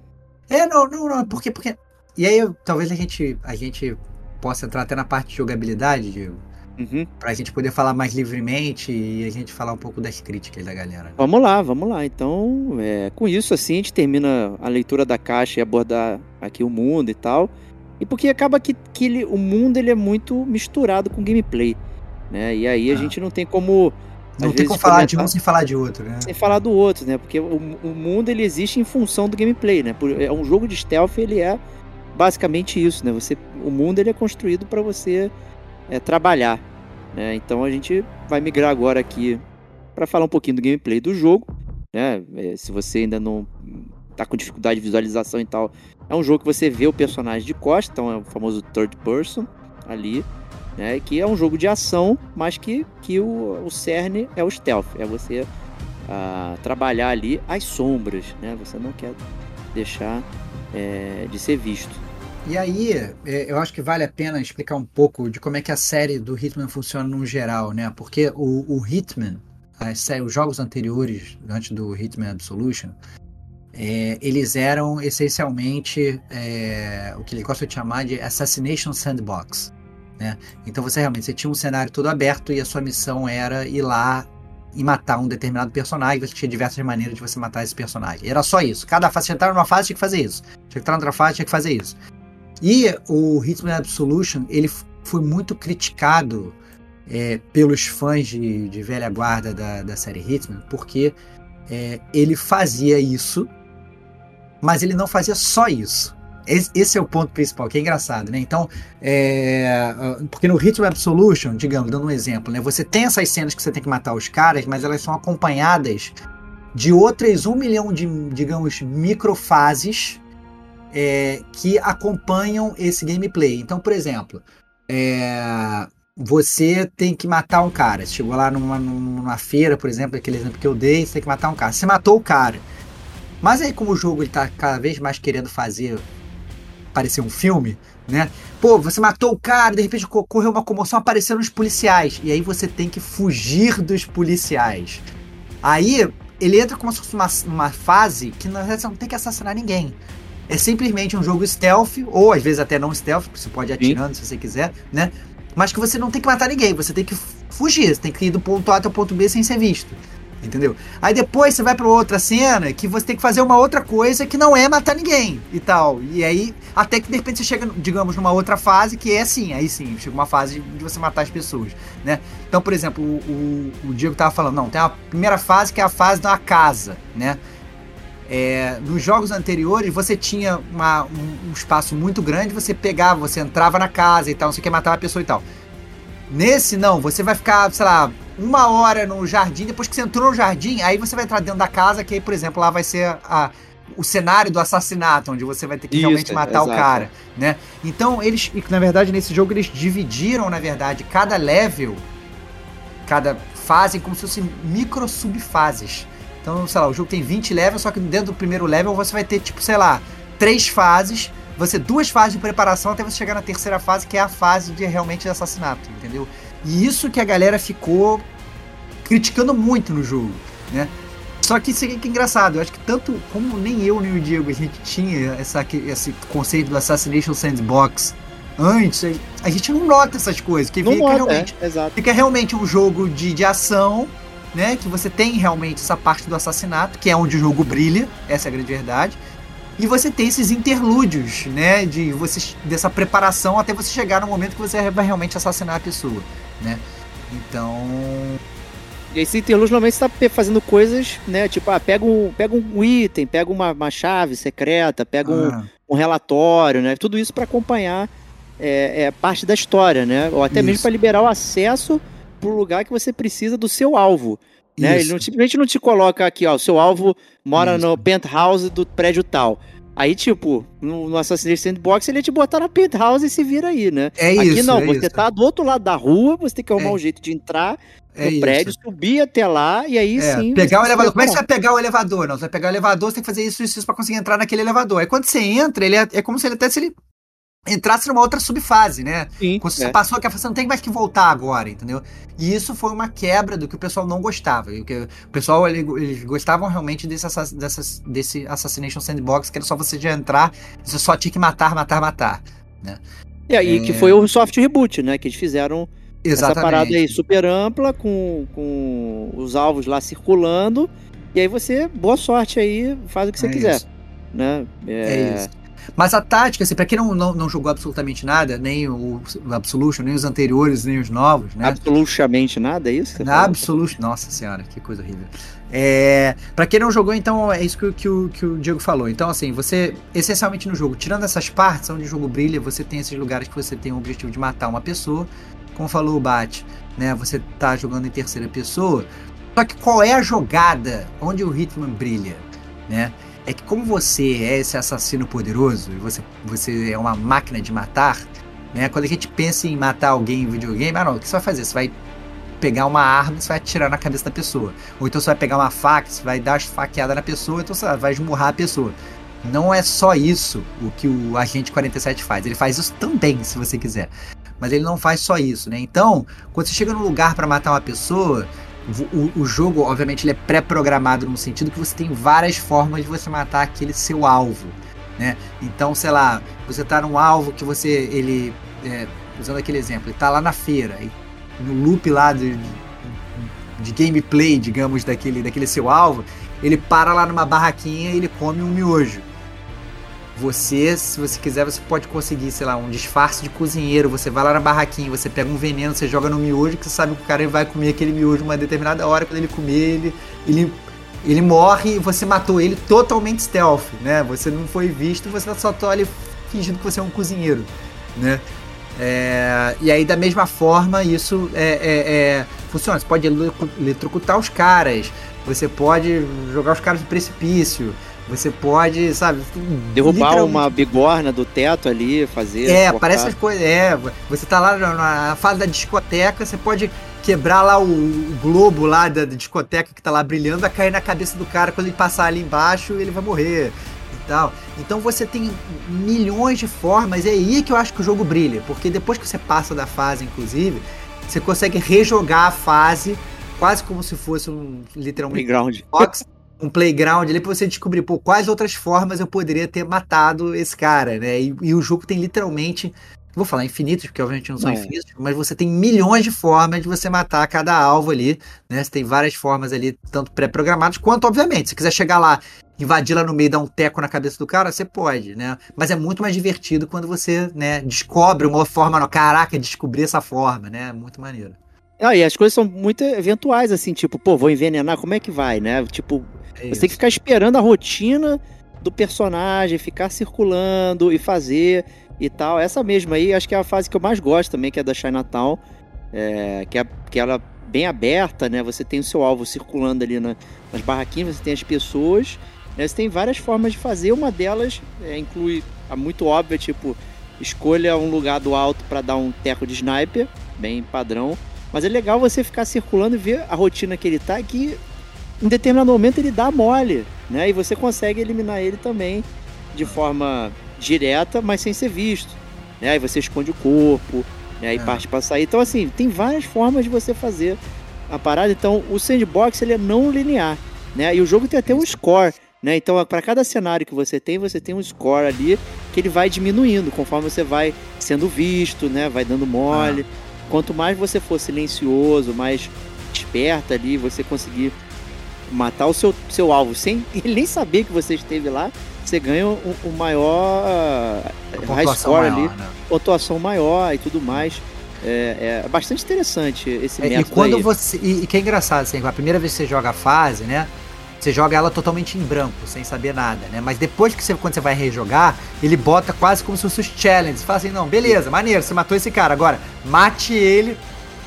é. É, não, não, não, porque, porque. E aí, talvez a gente, a gente possa entrar até na parte de jogabilidade, Diego. Uhum. Pra gente poder falar mais livremente e a gente falar um pouco das críticas da galera. Vamos lá, vamos lá. Então, é, com isso, assim, a gente termina a leitura da caixa e abordar aqui o mundo e tal. E porque acaba que, que ele, o mundo ele é muito misturado com gameplay. Né? E aí a ah. gente não tem como. Não tem como falar de um sem falar de outro, né? Sem falar do outro, né? Porque o, o mundo ele existe em função do gameplay, né? É um jogo de stealth, ele é basicamente isso, né? Você, o mundo ele é construído para você é, trabalhar. Né? Então a gente vai migrar agora aqui para falar um pouquinho do gameplay do jogo. Né? É, se você ainda não tá com dificuldade de visualização e tal, é um jogo que você vê o personagem de costa, então é o famoso third person ali, né? Que é um jogo de ação, mas que, que o, o cerne é o stealth, é você uh, trabalhar ali as sombras, né? Você não quer deixar é, de ser visto. E aí, é, eu acho que vale a pena explicar um pouco de como é que a série do Hitman funciona no geral, né? Porque o, o Hitman, série, os jogos anteriores, antes do Hitman Absolution, é, eles eram essencialmente é, o que ele gosta de chamar de Assassination Sandbox. Né? Então você realmente você tinha um cenário todo aberto e a sua missão era ir lá e matar um determinado personagem. Você tinha diversas maneiras de você matar esse personagem. Era só isso. Cada fase, você entrar numa fase, tinha que fazer isso. Tinha que entrar noutra fase, tinha que fazer isso. E o Hitman Absolution, ele foi muito criticado é, pelos fãs de, de, velha guarda da, da série Hitman, porque é, ele fazia isso, mas ele não fazia só isso. Esse é o ponto principal, que é engraçado, né? Então, é, porque no Hitman Absolution, digamos, dando um exemplo, né? Você tem essas cenas que você tem que matar os caras, mas elas são acompanhadas de outras um milhão de, digamos, microfases é, que acompanham esse gameplay. Então, por exemplo, é, você tem que matar um cara. Você chegou lá numa, numa feira, por exemplo, aquele exemplo que eu dei, você tem que matar um cara. Você matou o cara. Mas aí, como o jogo está cada vez mais querendo fazer parecer um filme, né? Pô, você matou o cara, de repente ocorreu uma comoção, apareceram os policiais. E aí você tem que fugir dos policiais. Aí ele entra como se fosse uma, uma fase que na verdade você não tem que assassinar ninguém é simplesmente um jogo stealth, ou às vezes até não stealth, porque você pode ir atirando Sim. se você quiser, né? Mas que você não tem que matar ninguém, você tem que fugir, você tem que ir do ponto A até o ponto B sem ser visto. Entendeu? Aí depois você vai para outra cena que você tem que fazer uma outra coisa que não é matar ninguém e tal. E aí, até que de repente você chega, digamos, numa outra fase que é assim, aí sim, chega uma fase de você matar as pessoas, né? Então, por exemplo, o, o, o Diego tava falando, não, tem a primeira fase que é a fase da casa, né? É, nos jogos anteriores, você tinha uma, um, um, espaço muito grande, você pegava, você entrava na casa e tal, não sei o que, matava a pessoa e tal. Nesse, não, você vai ficar, sei lá, uma hora no jardim, depois que você entrou no jardim, aí você vai entrar dentro da casa, que aí, por exemplo, lá vai ser a, o cenário do assassinato, onde você vai ter que Isso, realmente matar exato. o cara, né? Então, eles, na verdade, nesse jogo, eles dividiram, na verdade, cada level, cada fase, como se fossem micro subfases. Então, sei lá, o jogo tem 20 levels, só que dentro do primeiro level você vai ter, tipo, sei lá, três fases. Você duas fases de preparação até você chegar na terceira fase, que é a fase de realmente de assassinato, entendeu? E isso que a galera ficou criticando muito no jogo, né? Só que isso aqui é engraçado, eu acho que tanto como nem eu nem o Diego a gente tinha essa, esse conceito do Assassination Sandbox antes, a gente não nota essas coisas, que não fica, nota, realmente, é, fica realmente um jogo de, de ação, né? Que você tem realmente essa parte do assassinato, que é onde o jogo brilha, essa é a grande verdade. E você tem esses interlúdios, né? De você, dessa preparação até você chegar no momento que você vai realmente assassinar a pessoa, né? Então. E esse interlúdio normalmente está fazendo coisas, né? Tipo, ah, pega um, pega um item, pega uma, uma chave secreta, pega ah. um, um relatório, né? Tudo isso para acompanhar é, é, parte da história, né? Ou até isso. mesmo para liberar o acesso para o lugar que você precisa do seu alvo. Né? Ele não, simplesmente não te coloca aqui, ó, o seu alvo mora Isso. no penthouse do prédio tal. Aí, tipo, no, no Assassin's Sandbox, ele ia te botar na penthouse e se vira aí, né? É isso. Aqui não, é você isso. tá do outro lado da rua, você tem que arrumar é. um jeito de entrar no é prédio, isso. subir até lá e aí é, sim. Pegar o elevador. Como é que você vai pegar o elevador? Não, você vai pegar o elevador, você tem que fazer isso, isso, isso pra conseguir entrar naquele elevador. Aí quando você entra, ele é, é como se ele até se ele entrasse numa outra subfase, né? Sim, Quando você é. passou que você não tem mais que voltar agora, entendeu? E isso foi uma quebra do que o pessoal não gostava. E que o pessoal, eles gostavam realmente desse, desse, desse Assassination Sandbox, que era só você já entrar, você só tinha que matar, matar, matar, né? E aí, é... que foi o soft reboot, né? Que eles fizeram Exatamente. essa parada aí super ampla, com, com os alvos lá circulando, e aí você, boa sorte aí, faz o que você é quiser. Isso. Né? É... é isso. Mas a tática, assim, pra quem não, não, não jogou absolutamente nada, nem o, Absolution, nem os anteriores, nem os novos, né? Absolutamente nada, é isso? Na Absolution. Nossa senhora, que coisa horrível. É, para quem não jogou, então é isso que, que, o, que o Diego falou. Então, assim, você, essencialmente no jogo, tirando essas partes onde o jogo brilha, você tem esses lugares que você tem o objetivo de matar uma pessoa. Como falou o Bat, né? Você tá jogando em terceira pessoa. Só que qual é a jogada onde o Hitman brilha, né? É que como você é esse assassino poderoso e você, você é uma máquina de matar, né? Quando a gente pensa em matar alguém em videogame, ah não, o que você vai fazer? Você vai pegar uma arma e você vai atirar na cabeça da pessoa. Ou então você vai pegar uma faca, você vai dar as faqueadas na pessoa, então você vai esmurrar a pessoa. Não é só isso o que o Agente 47 faz. Ele faz isso também, se você quiser. Mas ele não faz só isso, né? Então, quando você chega num lugar para matar uma pessoa, o, o jogo, obviamente, ele é pré-programado no sentido que você tem várias formas de você matar aquele seu alvo, né? Então, sei lá, você tá num alvo que você, ele, é, usando aquele exemplo, ele tá lá na feira, no loop lá de, de, de gameplay, digamos, daquele, daquele seu alvo, ele para lá numa barraquinha e ele come um miojo. Você, se você quiser, você pode conseguir, sei lá, um disfarce de cozinheiro. Você vai lá na barraquinha, você pega um veneno, você joga no miojo, que você sabe que o cara vai comer aquele miojo uma determinada hora. Quando ele comer, ele, ele, ele morre e você matou ele totalmente stealth, né? Você não foi visto, você só tá ali fingindo que você é um cozinheiro, né? É, e aí, da mesma forma, isso é, é, é, funciona. Você pode eletrocutar os caras, você pode jogar os caras no precipício, você pode, sabe, derrubar uma bigorna do teto ali, fazer. É, cortar. parece as coisas. É, você tá lá na fase da discoteca, você pode quebrar lá o, globo lá da, discoteca que tá lá brilhando, vai cair na cabeça do cara quando ele passar ali embaixo, ele vai morrer e tal. Então você tem milhões de formas, é aí que eu acho que o jogo brilha, porque depois que você passa da fase, inclusive, você consegue rejogar a fase quase como se fosse um literalmente Playground. box um playground ali pra você descobrir, pô, quais outras formas eu poderia ter matado esse cara, né? E, e o jogo tem literalmente. Vou falar infinitos, porque obviamente não são não. infinitos, mas você tem milhões de formas de você matar cada alvo ali, né? Você tem várias formas ali, tanto pré-programadas, quanto, obviamente, se quiser chegar lá, invadir lá no meio e dar um teco na cabeça do cara, você pode, né? Mas é muito mais divertido quando você, né, descobre uma forma, no, caraca, descobrir essa forma, né? Muito maneiro. Ah, e as coisas são muito eventuais, assim, tipo, pô, vou envenenar, como é que vai, né? Tipo, é você tem que ficar esperando a rotina do personagem, ficar circulando e fazer e tal. Essa mesma aí, acho que é a fase que eu mais gosto também, que é da Chinatown, é, que, é, que ela é bem aberta, né? Você tem o seu alvo circulando ali na, nas barraquinhas, você tem as pessoas, né? você tem várias formas de fazer. Uma delas é, inclui a muito óbvia, tipo, escolha um lugar do alto para dar um teco de sniper, bem padrão. Mas é legal você ficar circulando e ver a rotina que ele tá, que em determinado momento ele dá mole, né? E você consegue eliminar ele também de forma direta, mas sem ser visto. Né? Aí você esconde o corpo, né? E é. parte para sair. Então, assim, tem várias formas de você fazer a parada. Então, o sandbox ele é não linear. né? E o jogo tem até um score, né? Então, para cada cenário que você tem, você tem um score ali que ele vai diminuindo conforme você vai sendo visto, né? Vai dando mole. Ah. Quanto mais você for silencioso, mais esperto ali, você conseguir matar o seu, seu alvo sem ele nem saber que você esteve lá, você ganha o, o maior high score maior, ali, né? pontuação maior e tudo mais. É, é bastante interessante esse é, método. E quando aí. você. E, e, que é engraçado, assim, a primeira vez que você joga a fase, né? Você joga ela totalmente em branco, sem saber nada, né? Mas depois que você, quando você vai rejogar, ele bota quase como se fosse os challenges. Fala assim, não, beleza, maneiro, você matou esse cara. Agora, mate ele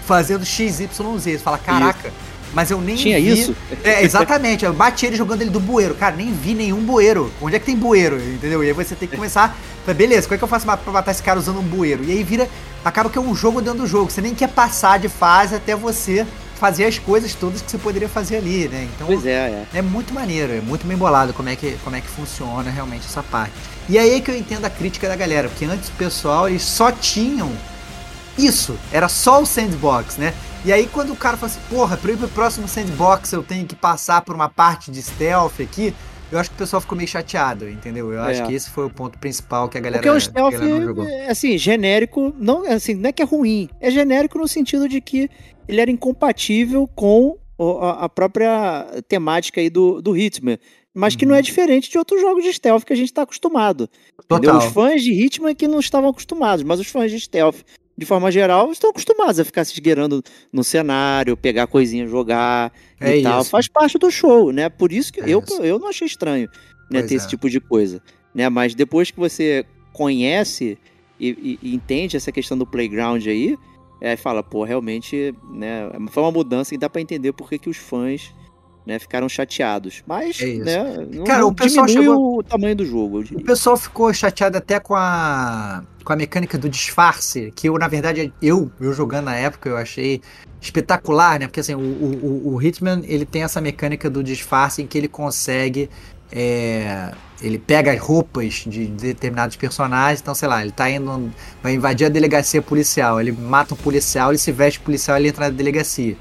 fazendo XYZ. Você fala, caraca. Isso mas eu nem Tinha vi... isso? É, exatamente. Eu bati ele jogando ele do bueiro. Cara, nem vi nenhum bueiro. Onde é que tem bueiro? Entendeu? E aí você tem que começar. Beleza, como é que eu faço pra matar esse cara usando um bueiro? E aí vira. Acaba que é um jogo dentro do jogo. Você nem quer passar de fase até você fazer as coisas todas que você poderia fazer ali, né? Então, pois é, é. é muito maneiro, é muito bem bolado como é que, como é que funciona realmente essa parte. E aí é que eu entendo a crítica da galera, porque antes o pessoal eles só tinham isso, era só o sandbox, né? E aí quando o cara fala assim, porra, pra ir pro próximo sandbox eu tenho que passar por uma parte de stealth aqui, eu acho que o pessoal ficou meio chateado, entendeu? Eu é. acho que esse foi o ponto principal que a galera, Porque o stealth, não jogou. É, assim, genérico, não, assim, não é que é ruim, é genérico no sentido de que ele era incompatível com a própria temática aí do, do Hitman. Mas que não é uhum. diferente de outros jogos de stealth que a gente está acostumado. Total. Os fãs de Hitman é que não estavam acostumados, mas os fãs de stealth de forma geral, estão acostumados a ficar se esgueirando no cenário, pegar coisinha, jogar é e tal. Faz parte do show, né? Por isso que é eu, eu não achei estranho né, ter é. esse tipo de coisa. Né? Mas depois que você conhece e, e, e entende essa questão do playground aí, é, fala, pô, realmente, né? Foi uma mudança e dá para entender por que, que os fãs né, ficaram chateados. Mas, é né, não, Cara, o pessoal chegou... o tamanho do jogo. O pessoal ficou chateado até com a com a mecânica do disfarce, que eu, na verdade, eu, eu jogando na época, eu achei espetacular, né? Porque assim, o, o, o Hitman, ele tem essa mecânica do disfarce em que ele consegue é, ele pega as roupas de determinados personagens, então, sei lá, ele tá indo. Vai invadir a delegacia policial, ele mata um policial, ele se veste policial e ele entra na delegacia.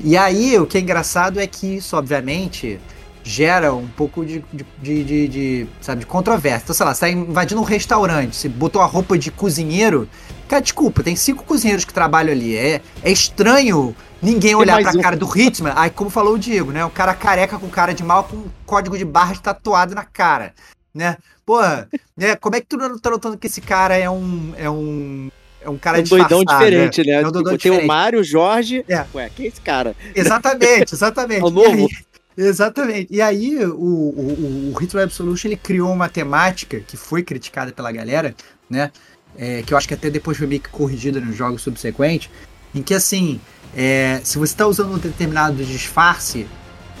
E aí, o que é engraçado é que isso, obviamente, gera um pouco de, de, de, de, de sabe, de controvérsia. Então, sei lá, você tá invadindo um restaurante, você botou a roupa de cozinheiro. Cara, desculpa, tem cinco cozinheiros que trabalham ali. É, é estranho ninguém olhar pra um. cara do Hitman. Aí, como falou o Diego, né? O cara careca com cara de mal com um código de barras tatuado na cara, né? Porra, né? Como é que tu não tá notando que esse cara é um. É um é um cara é um doidão diferente, né? né? É um doidão tipo, diferente. Tem o Mário, o Jorge. É. Ué, quem é esse cara? Exatamente, exatamente. é o novo. Aí, exatamente. E aí, o, o, o Ritual Absolution ele criou uma temática que foi criticada pela galera, né? É, que eu acho que até depois foi meio que corrigida nos jogos subsequentes, em que assim, é, se você está usando um determinado disfarce,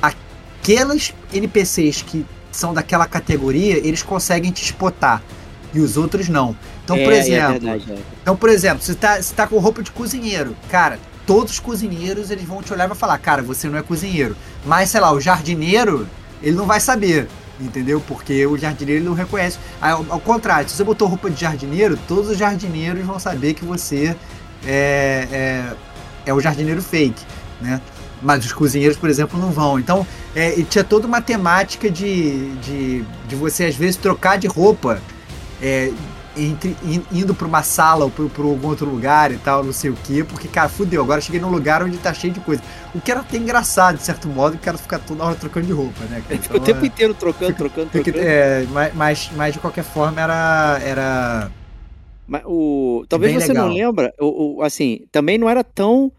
aquelas NPCs que são daquela categoria, eles conseguem te spotar e os outros não. Então, é, por é exemplo, é verdade, é. então, por exemplo, você tá, você tá com roupa de cozinheiro, cara, todos os cozinheiros eles vão te olhar e vão falar, cara, você não é cozinheiro. Mas, sei lá, o jardineiro, ele não vai saber, entendeu? Porque o jardineiro não reconhece. Ao, ao contrário, se você botou roupa de jardineiro, todos os jardineiros vão saber que você é, é, é o jardineiro fake, né? Mas os cozinheiros, por exemplo, não vão. Então, é, tinha toda uma temática de, de, de você, às vezes, trocar de roupa é, entre, indo pra uma sala ou pra, pra algum outro lugar e tal, não sei o quê, porque, cara, fudeu, agora cheguei num lugar onde tá cheio de coisa. O que era até engraçado, de certo modo, o cara ficar toda hora trocando de roupa, né? Cara? Então, o tempo é, inteiro trocando, trocando, trocando. É, mas, mas, de qualquer forma era. era mas o, talvez você legal. não lembra, o, o, assim, também não era tão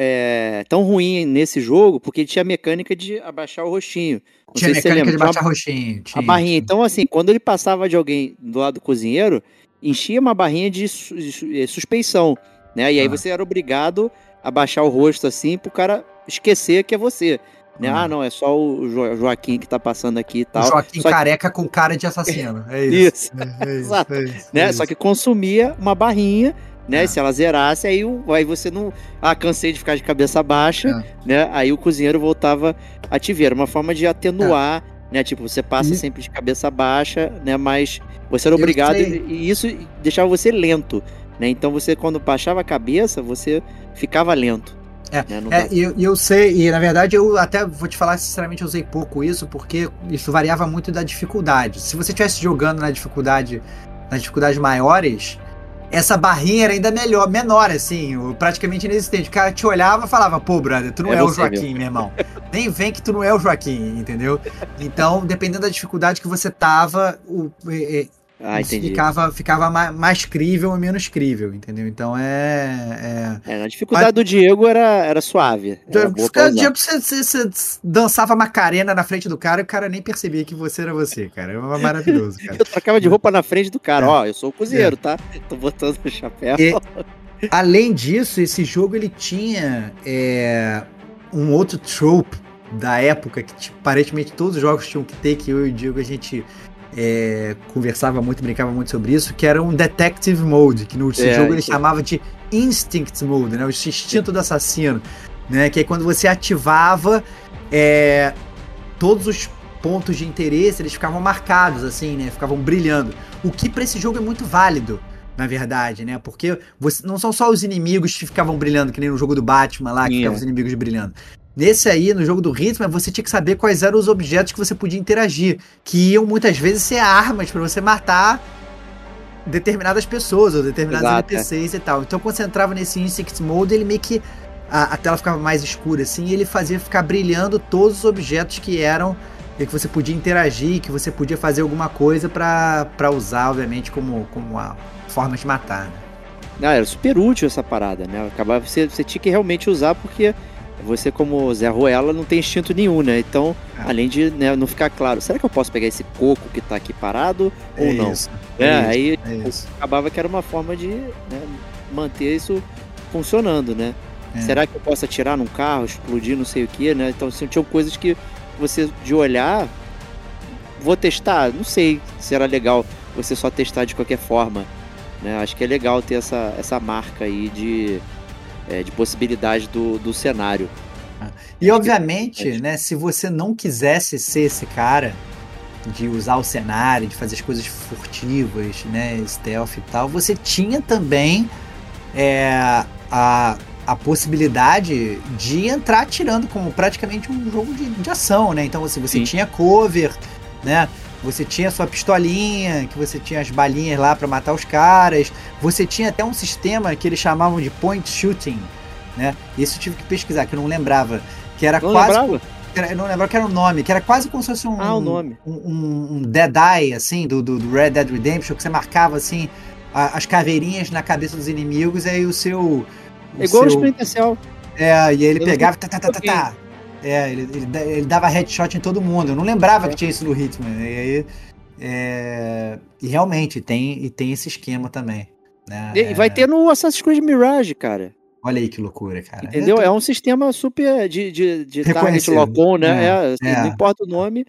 é, tão ruim nesse jogo, porque tinha a mecânica de abaixar o rostinho. Não tinha mecânica de abaixar o rostinho. Tinha, a barrinha. Tinha. Então, assim, quando ele passava de alguém do lado do cozinheiro, enchia uma barrinha de, de suspeição, né? E aí ah. você era obrigado a baixar o rosto assim pro cara esquecer que é você. Né? Hum. Ah, não, é só o jo Joaquim que tá passando aqui e tal. O Joaquim só careca que... com cara de assassino. É isso. isso. É, é isso Exato. É isso, né? É isso. Só que consumia uma barrinha né? É. Se ela zerasse, aí, aí você não. Ah, cansei de ficar de cabeça baixa, é. né? Aí o cozinheiro voltava a te ver. Era uma forma de atenuar, é. né? Tipo, você passa e... sempre de cabeça baixa, né? Mas você era obrigado. E isso deixava você lento, né? Então você, quando baixava a cabeça, você ficava lento. É, né? é e eu, eu, sei, e na verdade eu até vou te falar sinceramente, eu usei pouco isso, porque isso variava muito da dificuldade. Se você estivesse jogando na dificuldade, nas dificuldades maiores, essa barrinha era ainda melhor, menor, assim, praticamente inexistente. O cara te olhava e falava, pô, brother, tu não é, é o Joaquim, meu irmão. Nem vem que tu não é o Joaquim, entendeu? Então, dependendo da dificuldade que você tava, o, ah, entendi. Ficava, ficava mais, mais crível ou menos crível, entendeu? Então é. é... é a dificuldade do Diego era, era suave. Era o Diego, você, você, você, dançava Macarena na frente do cara e o cara nem percebia que você era você, cara. Era maravilhoso, cara. eu trocava de roupa na frente do cara, é. ó, eu sou o cozinheiro, é. tá? Tô botando o chapéu. E, além disso, esse jogo ele tinha é, um outro trope da época que tipo, aparentemente todos os jogos tinham que ter, que eu e o Diego a gente é, conversava muito, brincava muito sobre isso, que era um Detective Mode, que no é, jogo ele chamava de Instinct Mode, né? O instinto do assassino, né? Que é quando você ativava é, todos os pontos de interesse, eles ficavam marcados, assim, né? Ficavam brilhando. O que para esse jogo é muito válido, na verdade, né? Porque você, não são só os inimigos que ficavam brilhando, que nem no jogo do Batman lá, que ficavam os inimigos brilhando. Nesse aí, no jogo do ritmo, você tinha que saber quais eram os objetos que você podia interagir, que iam muitas vezes ser armas para você matar determinadas pessoas ou determinados Exato, NPCs é. e tal. Então, quando você entrava nesse Insect Mode, ele meio que a, a, tela ficava mais escura assim, e ele fazia ficar brilhando todos os objetos que eram e que você podia interagir, que você podia fazer alguma coisa para usar, obviamente, como, como uma forma de matar. Né? Não, era super útil essa parada, né? Acabava você, você tinha que realmente usar porque você como Zé Ruela não tem instinto nenhum, né? Então, além de né, não ficar claro, será que eu posso pegar esse coco que tá aqui parado ou é não? Isso, é, é isso, aí é isso. acabava que era uma forma de né, manter isso funcionando, né? É. Será que eu posso atirar num carro, explodir, não sei o que, né? Então, assim, tinham coisas que você, de olhar, vou testar, não sei se era legal você só testar de qualquer forma, né? Acho que é legal ter essa, essa marca aí de é, de possibilidade do, do cenário. E obviamente, né, se você não quisesse ser esse cara de usar o cenário, de fazer as coisas furtivas, né, stealth e tal, você tinha também é, a, a possibilidade de entrar atirando como praticamente um jogo de, de ação, né? Então assim, você, você tinha cover, né? Você tinha sua pistolinha, que você tinha as balinhas lá para matar os caras. Você tinha até um sistema que eles chamavam de point shooting, né? Isso eu tive que pesquisar, que eu não lembrava. Que era não quase. Lembrava? eu não lembrava que era o nome, que era quase como se fosse um. Ah, o nome. Um, um, um Dead Eye, assim, do, do, do, Red Dead Redemption, que você marcava, assim, a, as caveirinhas na cabeça dos inimigos, e aí o seu. O é igual seu... o Splinter Cell. É, e aí ele eu pegava. Tá, tá, tá, tá, tá. É, ele, ele, ele, dava headshot em todo mundo. Eu não lembrava é. que tinha isso no Hitman. E aí. É, e realmente tem, e tem esse esquema também. Né? E vai ter no Assassin's Creed Mirage, cara. Olha aí que loucura, cara. Entendeu? Tô... É um sistema super de, de, de target lock-on, né? É, é, assim, é, Não importa o nome,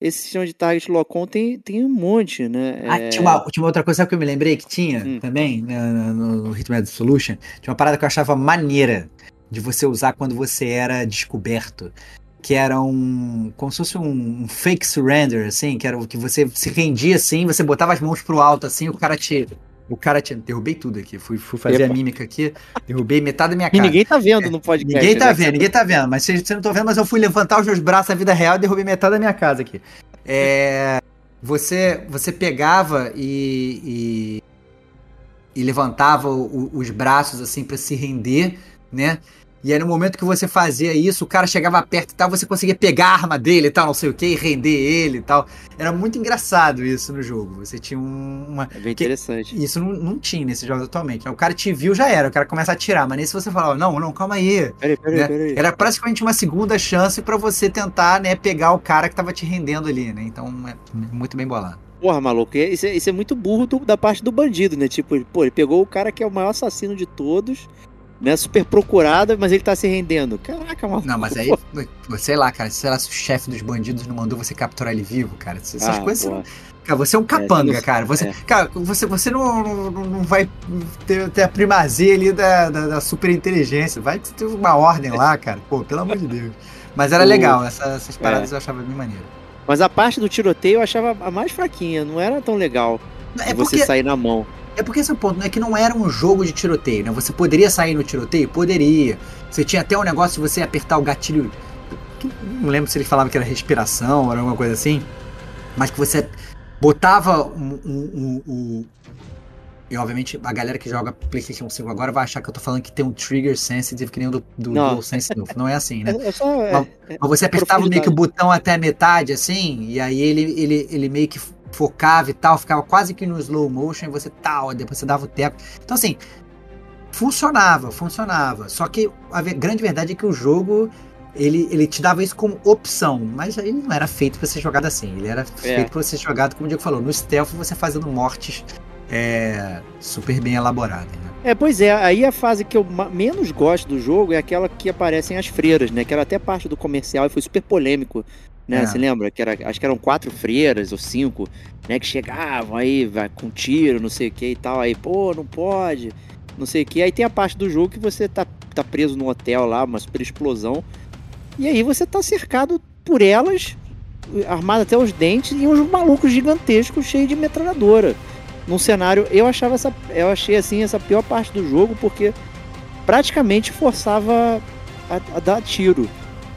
esse sistema de target lock-on tem, tem um monte, né? Ah, tinha, uma, tinha uma outra coisa que eu me lembrei que tinha hum. também né, no, no Hitman Solution. Tinha uma parada que eu achava maneira de você usar quando você era descoberto. Que era um. como se fosse um, fake surrender, assim, que era o que você se rendia assim, você botava as mãos pro alto assim, o cara te. O cara tinha. Derrubei tudo aqui. Fui, fui fazer Epa. a mímica aqui. Derrubei metade da minha cara. E ninguém tá vendo é, no podcast. Ninguém tá né? vendo, ninguém tá vendo. Mas vocês não estão vendo, mas eu fui levantar os meus braços na vida real e derrubei metade da minha casa aqui. É, você, você pegava e, e, e levantava o, os braços assim para se render né? E aí no momento que você fazia isso, o cara chegava perto e tal, você conseguia pegar a arma dele e tal, não sei o que, e render ele e tal. Era muito engraçado isso no jogo. Você tinha uma. É bem interessante. Isso não, não tinha nesse jogo atualmente. O cara te viu, já era, o cara começa a atirar. Mas nesse você falava, não, não, calma aí. Peraí, peraí, né? peraí. Era praticamente uma segunda chance para você tentar, né, pegar o cara que tava te rendendo ali, né? Então é muito bem bolado. Porra, maluco, isso é, isso é muito burro do, da parte do bandido, né? Tipo, pô, ele pegou o cara que é o maior assassino de todos né, super procurada, mas ele tá se rendendo. Caraca, mano. Não, mas aí, sei lá, cara, sei lá se o chefe dos bandidos não mandou você capturar ele vivo, cara. Essas ah, coisas. Você, cara, você é um é, capanga, é, cara. Você, é. cara, você, você não, não, não vai ter, ter, a primazia ali da, da, da, super inteligência. Vai ter uma ordem lá, cara. Pô, pelo amor de Deus. Mas era o... legal, essa, essas paradas é. eu achava bem maneiro. Mas a parte do tiroteio eu achava a mais fraquinha, não era tão legal. É você sair na mão. É porque esse é o ponto, né? Que não era um jogo de tiroteio, né? Você poderia sair no tiroteio? Poderia. Você tinha até um negócio de você apertar o gatilho. Não lembro se ele falava que era respiração ou alguma coisa assim. Mas que você botava um, um, um, e obviamente a galera que joga PlayStation 5 agora vai achar que eu tô falando que tem um trigger sensitive que nem o do, do DualSense novo. Não é assim, né? É, é só, é, mas, é, mas, você apertava meio que o botão até a metade, assim, e aí ele, ele, ele meio que focava e tal, ficava quase que no slow motion e você tal, depois você dava o teco. Então, assim, funcionava, funcionava. Só que a grande verdade é que o jogo ele, ele te dava isso como opção, mas ele não era feito para ser jogado assim. Ele era é. feito para ser jogado, como o Diego falou, no stealth, você fazendo mortes é, super bem elaboradas. Né? É, pois é, aí a fase que eu menos gosto do jogo é aquela que aparecem as freiras, né? Que era até parte do comercial e foi super polêmico. Né? É. Você lembra? Que era, acho que eram quatro freiras ou cinco, né? Que chegavam aí vai, com tiro, não sei o que e tal. Aí, pô, não pode, não sei o que. Aí tem a parte do jogo que você tá, tá preso no hotel lá, uma super explosão. E aí você tá cercado por elas, armado até os dentes, e uns malucos gigantescos cheios de metralhadora num cenário. Eu achava essa. Eu achei assim essa pior parte do jogo, porque praticamente forçava a, a dar tiro.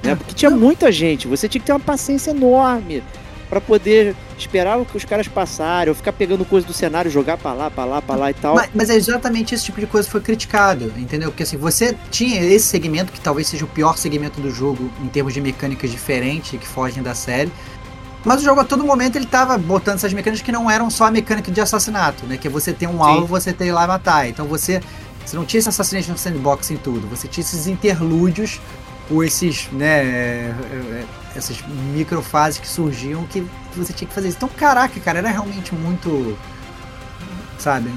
Né? Porque tinha muita gente, você tinha que ter uma paciência enorme para poder esperar que os caras passarem, ou ficar pegando coisa do cenário, jogar para lá, para lá, para lá e tal. Mas, mas, é exatamente esse tipo de coisa que foi criticado, entendeu? Porque assim, você tinha esse segmento que talvez seja o pior segmento do jogo em termos de mecânicas diferentes que fogem da série. Mas o jogo a todo momento ele tava botando essas mecânicas que não eram só a mecânica de assassinato, né? Que é você ter um Sim. alvo, você ter ir lá e matar. Então você, você não tinha esse assassinato no sandbox em tudo. Você tinha esses interlúdios ou esses, né, é, é, essas microfases que surgiam que você tinha que fazer isso. Então, caraca, cara, era realmente muito, sabe,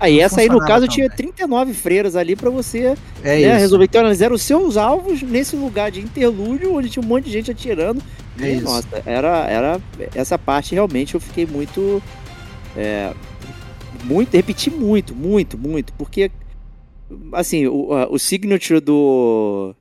Aí essa aí, no caso, tinha 39 freiras ali para você é né, resolver. Então, elas eram os seus alvos nesse lugar de interlúdio, onde tinha um monte de gente atirando. É e, isso. nossa, era, era. Essa parte realmente eu fiquei muito. É, muito. Repeti muito, muito, muito. Porque, assim, o, o signature do.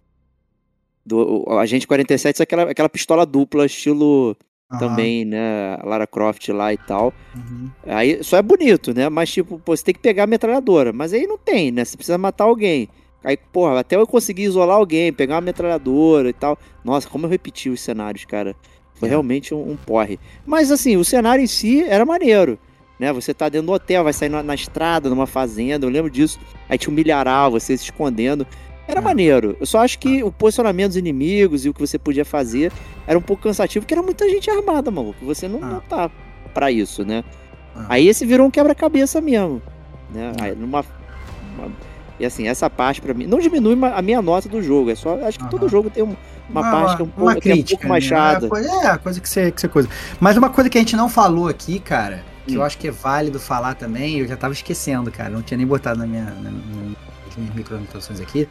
Do o Agente 47 é aquela, aquela pistola dupla, estilo. Também, né? Lara Croft lá e tal. Uhum. Aí só é bonito, né? Mas, tipo, pô, você tem que pegar a metralhadora. Mas aí não tem, né? Você precisa matar alguém. Aí, porra, até eu conseguir isolar alguém, pegar uma metralhadora e tal. Nossa, como eu repeti os cenários, cara. Foi é. realmente um, um, porre. Mas, assim, o cenário em si era maneiro. Né? Você tá dentro do hotel, vai sair na, na estrada, numa fazenda. Eu lembro disso. Aí tinha um milharal, você se escondendo. Era é. maneiro. Eu só acho que o posicionamento dos inimigos e o que você podia fazer era um pouco cansativo, porque era muita gente armada, maluco. Você não, não tá pra isso, né? Aí esse virou um quebra-cabeça mesmo. Né? Aí numa. Uma, e assim, essa parte para mim. Não diminui a minha nota do jogo. É só. Acho que uhum. todo jogo tem uma, uma parte que é um pouco, crítica, é um pouco mais né? chata. É, é, a coisa que você, que você coisa. Mas uma coisa que a gente não falou aqui, cara, que hum. eu acho que é válido falar também, eu já tava esquecendo, cara. Não tinha nem botado na minha, na, na, nas minhas microanotações aqui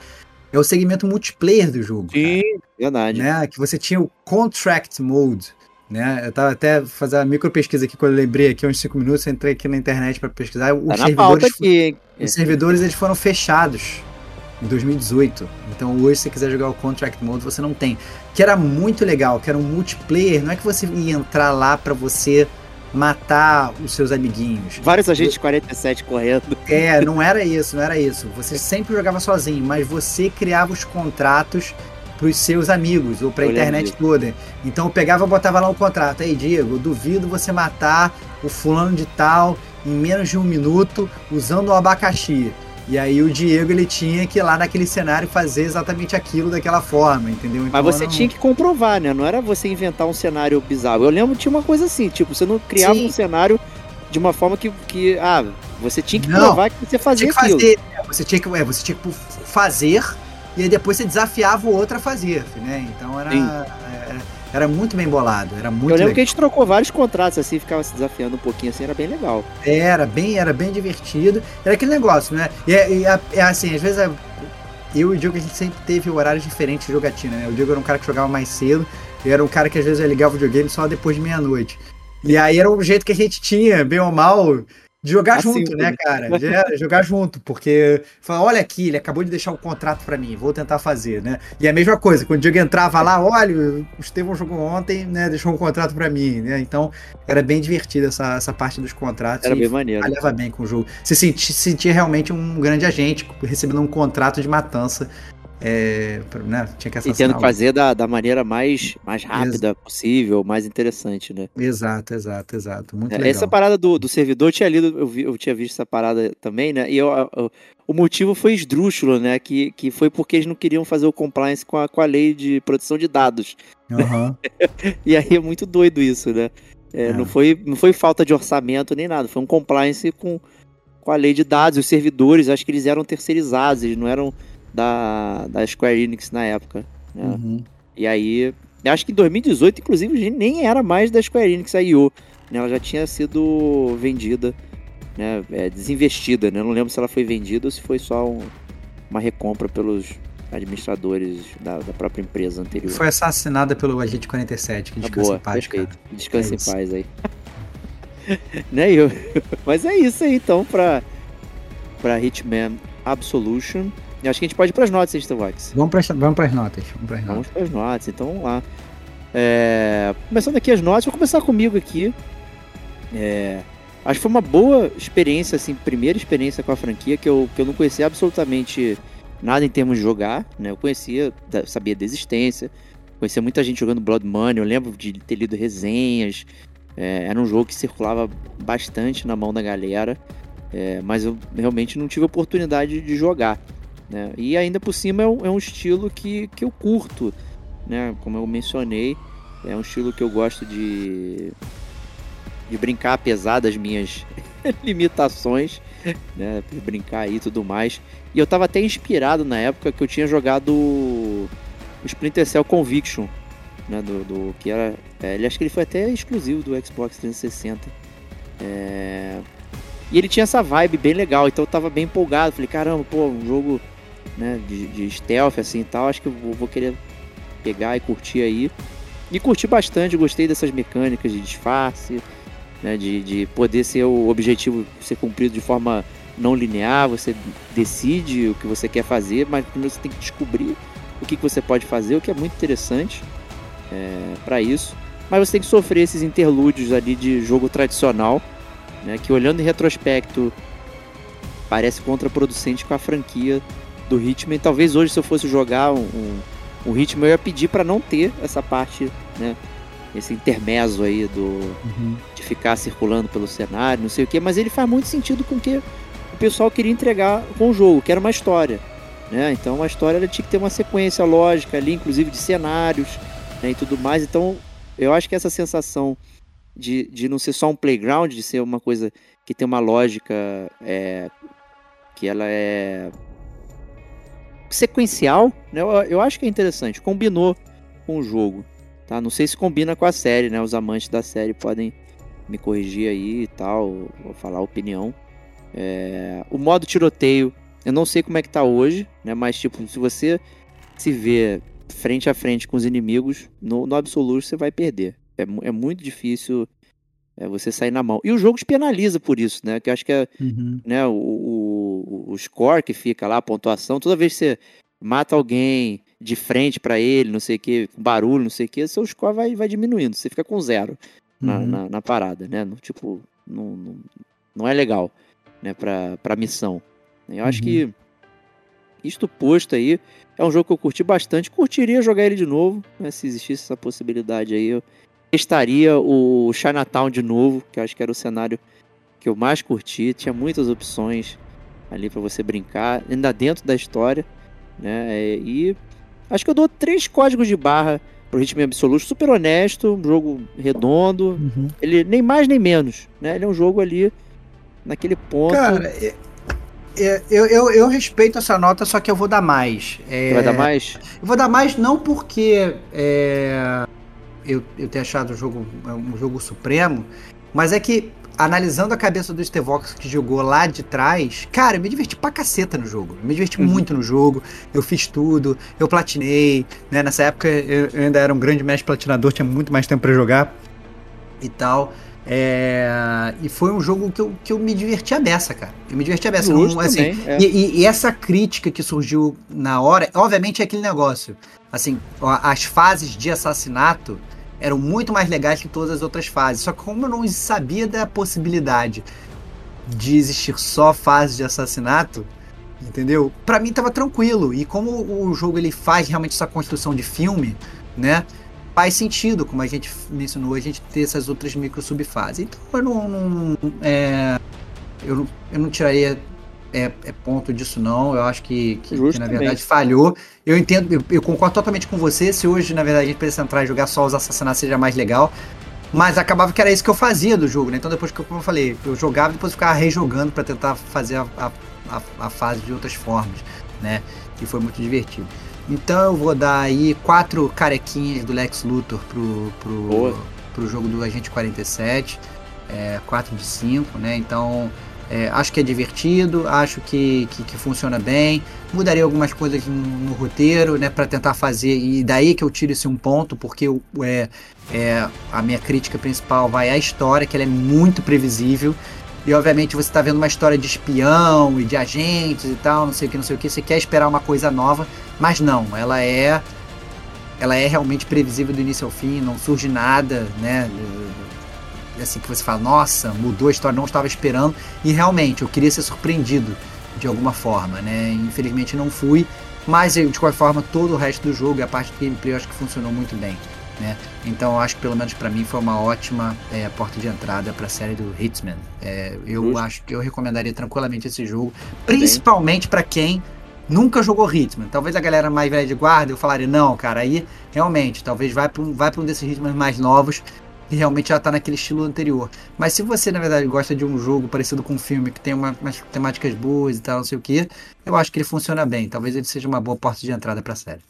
é o segmento multiplayer do jogo. Sim, cara, verdade. Né? Que você tinha o Contract Mode. Né? Eu tava até fazendo uma micro pesquisa aqui quando eu lembrei aqui uns 5 minutos, entrei aqui na internet para pesquisar. Os, tá servidores, aqui, os servidores eles foram fechados em 2018. Então hoje, se você quiser jogar o Contract Mode, você não tem. Que era muito legal, que era um multiplayer. Não é que você ia entrar lá para você matar os seus amiguinhos. Vários agentes 47 correndo. É, não era isso, não era isso. Você sempre jogava sozinho, mas você criava os contratos para os seus amigos ou para a internet toda. Então eu pegava e botava lá um contrato. Aí, Diego, duvido você matar o fulano de tal em menos de um minuto usando o abacaxi. E aí o Diego ele tinha que ir lá naquele cenário fazer exatamente aquilo daquela forma, entendeu? Então, Mas você não... tinha que comprovar, né? Não era você inventar um cenário bizarro. Eu lembro que tinha uma coisa assim, tipo, você não criava Sim. um cenário de uma forma que, que ah, você tinha que não, provar que você fazia tinha que aquilo. Fazer, né? você tinha que, é, você tinha que fazer e aí depois você desafiava o outro a fazer, né? Então era, era muito bem bolado, era muito Eu lembro legal. que a gente trocou vários contratos assim, ficava se desafiando um pouquinho assim, era bem legal. Era bem, era bem divertido. Era aquele negócio, né? E, e é assim, às vezes é, eu e o Diego a gente sempre teve horários diferentes de jogatina, né? O Diego era um cara que jogava mais cedo, eu era um cara que às vezes ligava o videogame só depois de meia-noite. E aí era o jeito que a gente tinha, bem ou mal, De jogar assim, junto, né, cara? De jogar junto, porque fala, olha aqui, ele acabou de deixar um contrato para mim, vou tentar fazer, né? E a mesma coisa, quando o Diego entrava lá, olha, o Estevão jogou ontem, né, deixou um contrato para mim, né? Então, era bem divertido essa, essa parte dos contratos. Era bem maneiro. Leva bem com o jogo. Você sentia, sentia realmente um grande agente recebendo um contrato de matança é, né, tinha que E tendo que fazer da, da maneira mais, mais rápida Ex possível, mais interessante, né? Exato, exato, exato. Muito é, legal. Essa parada do, do servidor, eu tinha lido, eu, vi, eu tinha visto essa parada também, né? E eu, eu, o motivo foi esdrúxulo, né? Que, que foi porque eles não queriam fazer o compliance com a, com a lei de proteção de dados. Uhum. e aí é muito doido isso, né? É, é. Não, foi, não foi falta de orçamento nem nada, foi um compliance com, com a lei de dados. Os servidores, acho que eles eram terceirizados, eles não eram da, da Square Enix na época. Né? Uhum. E aí, acho que em 2018, inclusive, nem era mais da Square Enix a IO. Né? Ela já tinha sido vendida, né? É, desinvestida. Né? Eu não lembro se ela foi vendida ou se foi só um, uma recompra pelos administradores da, da, própria empresa anterior. Foi assassinada pelo Agente 47, que descansa boa, em paz. Perfeito. Descansa é em paz aí. né, eu... Mas é isso aí, então, pra, pra Hitman Absolution. Eu acho que a gente pode ir para as notas, Estavax. Vamos para vamos as notas. Vamos para as notas. Vamos notas, então vamos lá. É, começando aqui as notas, vou começar comigo aqui. É, acho que foi uma boa experiência, assim, primeira experiência com a franquia, que eu, que eu não conhecia absolutamente nada em termos de jogar, né? Eu conhecia, sabia da existência, conhecia muita gente jogando Blood Money, eu lembro de ter lido resenhas, é, era um jogo que circulava bastante na mão da galera, é, mas eu realmente não tive oportunidade de jogar. Né? E ainda por cima é um, é um, estilo que, que eu curto, né? como eu mencionei, é um estilo que eu gosto de, de brincar apesar das minhas limitações, né? Brincar e tudo mais. E eu estava até inspirado na época que eu tinha jogado o Splinter Cell Conviction, né? Do, do que era, é, ele acho que ele foi até exclusivo do Xbox 360. É... E ele tinha essa vibe bem legal, então eu tava bem empolgado. Falei, caramba, pô, um jogo né, de, de stealth assim e tal, acho que eu vou, vou querer pegar e curtir aí. E curti bastante, gostei dessas mecânicas de disfarce, né, de, de poder ser o objetivo ser cumprido de forma não linear, você decide o que você quer fazer, mas primeiro você tem que descobrir o que, que você pode fazer, o que é muito interessante é, para isso. Mas você tem que sofrer esses interlúdios ali de jogo tradicional, né, que olhando em retrospecto parece contraproducente com a franquia do Hitman. Talvez hoje, se eu fosse jogar um, um, um Hitman, eu ia pedir para não ter essa parte, né? Esse intermezzo aí do uhum. de ficar circulando pelo cenário, não sei o que, mas ele faz muito sentido com o que o pessoal queria entregar com o jogo, que era uma história. Né? Então uma história ela tinha que ter uma sequência lógica ali, inclusive de cenários né, e tudo mais. Então eu acho que essa sensação de, de não ser só um playground, de ser uma coisa que tem uma lógica é, que ela é sequencial, né? Eu, eu, acho que é interessante. Combinou com o jogo, tá? Não sei se combina com a série, né? Os amantes da série podem me corrigir aí e tal, ou falar opinião. É... O modo tiroteio, eu não sei como é que tá hoje, né? Mas, tipo, se você se vê frente a frente com os inimigos, no, no absoluto você vai perder. É, é muito difícil é você sair na mão. E o jogo te penaliza por isso, né? Que acho que é uhum. né, o, o, o, score que fica lá, a pontuação, toda vez que você mata alguém de frente para ele, não sei o que, com barulho, não sei o que, seu score vai, vai diminuindo. Você fica com zero na, uhum. na, na, parada, né? No, tipo, não, não, não, é legal, né? Pra, pra missão. Eu acho uhum. que isto posto aí, é um jogo que eu curti bastante. Curtiria jogar ele de novo, né? Se existisse essa possibilidade aí, eu testaria o Chinatown de novo, que eu acho que era o cenário que eu mais curti. Tinha muitas opções ali para você brincar, ainda dentro da história, né? É, e acho que eu dou três códigos de barra pro Ritmo Absoluto, super honesto, um jogo redondo, uhum. ele nem mais nem menos, né? Ele é um jogo ali naquele ponto. Cara, eu, eu, eu respeito essa nota, só que eu vou dar mais. É... Vai dar mais? Eu vou dar mais não porque é, eu, eu ter achado o jogo um jogo supremo, mas é que analisando a cabeça do Stevox que jogou lá de trás, cara, eu me diverti pra caceta no jogo. Eu me diverti uhum. muito no jogo. Eu fiz tudo, eu platinei, né? Nessa época eu, eu ainda era um grande mestre platinador, tinha muito mais tempo para jogar e tal. É, e foi um jogo que eu, que eu me diverti a beça, cara. Eu me diverti a beça. Assim, também, é. e, e, essa crítica que surgiu na hora, obviamente é aquele negócio. Assim, as fases de assassinato eram muito mais legais que todas as outras fases. Só que como eu não sabia da possibilidade de existir só fases de assassinato, entendeu? Para mim tava tranquilo. E como o jogo ele faz realmente essa construção de filme, né? faz sentido, como a gente mencionou, a gente ter essas outras micro subfases. Então eu não, não é, eu, eu não tiraria é, é, ponto disso não. Eu acho que, que, que na verdade falhou. Eu entendo, eu, eu, concordo totalmente com você. Se hoje na verdade a gente precisa entrar e jogar só os assassinatos seja mais legal. Mas acabava que era isso que eu fazia do jogo, né? Então depois que eu, como eu falei, eu jogava e depois ficava rejogando para tentar fazer a, a, a, fase de outras formas, né? E foi muito divertido. Então eu vou dar aí quatro carequinhas do Lex Luthor pro, pro, pro jogo do Agente 47. É, 4 de 5, né? Então é, acho que é divertido, acho que, que, que, funciona bem. Mudaria algumas coisas no, no roteiro, né? para tentar fazer. E daí que eu tiro esse um ponto, porque é, é, a minha crítica principal vai à história, que ela é muito previsível. E obviamente você está vendo uma história de espião e de agentes e tal, não sei o que, não sei o que. Você quer esperar uma coisa nova, mas não, ela é. Ela é realmente previsível do início ao fim, não surge nada, né? Assim que você fala, nossa, mudou a história, não estava esperando. E realmente, eu queria ser surpreendido de alguma forma, né? Infelizmente não fui, mas de qualquer forma, todo o resto do jogo e a parte do gameplay eu acho que funcionou muito bem. Né? Então eu acho que pelo menos para mim foi uma ótima é, porta de entrada para a série do Hitman. É, eu Justo. acho que eu recomendaria tranquilamente esse jogo, principalmente para quem nunca jogou Hitman. Talvez a galera mais velha de guarda eu falaria não, cara, aí realmente talvez vai para um, vai para um desses Hitman mais novos e realmente já tá naquele estilo anterior. Mas se você, na verdade, gosta de um jogo parecido com um filme que tem uma, umas temáticas boas e tal, não sei o que, eu acho que ele funciona bem. Talvez ele seja uma boa porta de entrada para a série.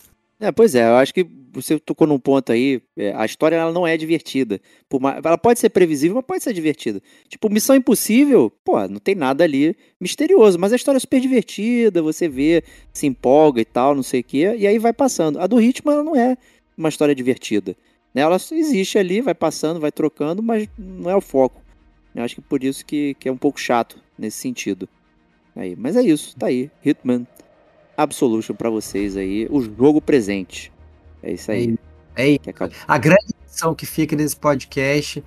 É, pois é, eu acho que você tocou num ponto aí, é, a história ela não é divertida. Mais, ela pode ser previsível, mas pode ser divertida. Tipo, Missão Impossível, pô, não tem nada ali misterioso, mas a história é super divertida, você vê, se empolga e tal, não sei o quê, e aí vai passando. A do Ritmo ela não é uma história divertida. Né? Ela existe ali, vai passando, vai trocando, mas não é o foco. Eu acho que por isso que, que é um pouco chato nesse sentido. Aí, mas é isso, tá aí. Hitman Absolution para vocês aí, o jogo presente. É isso aí. É, é A grande lição que fica nesse podcast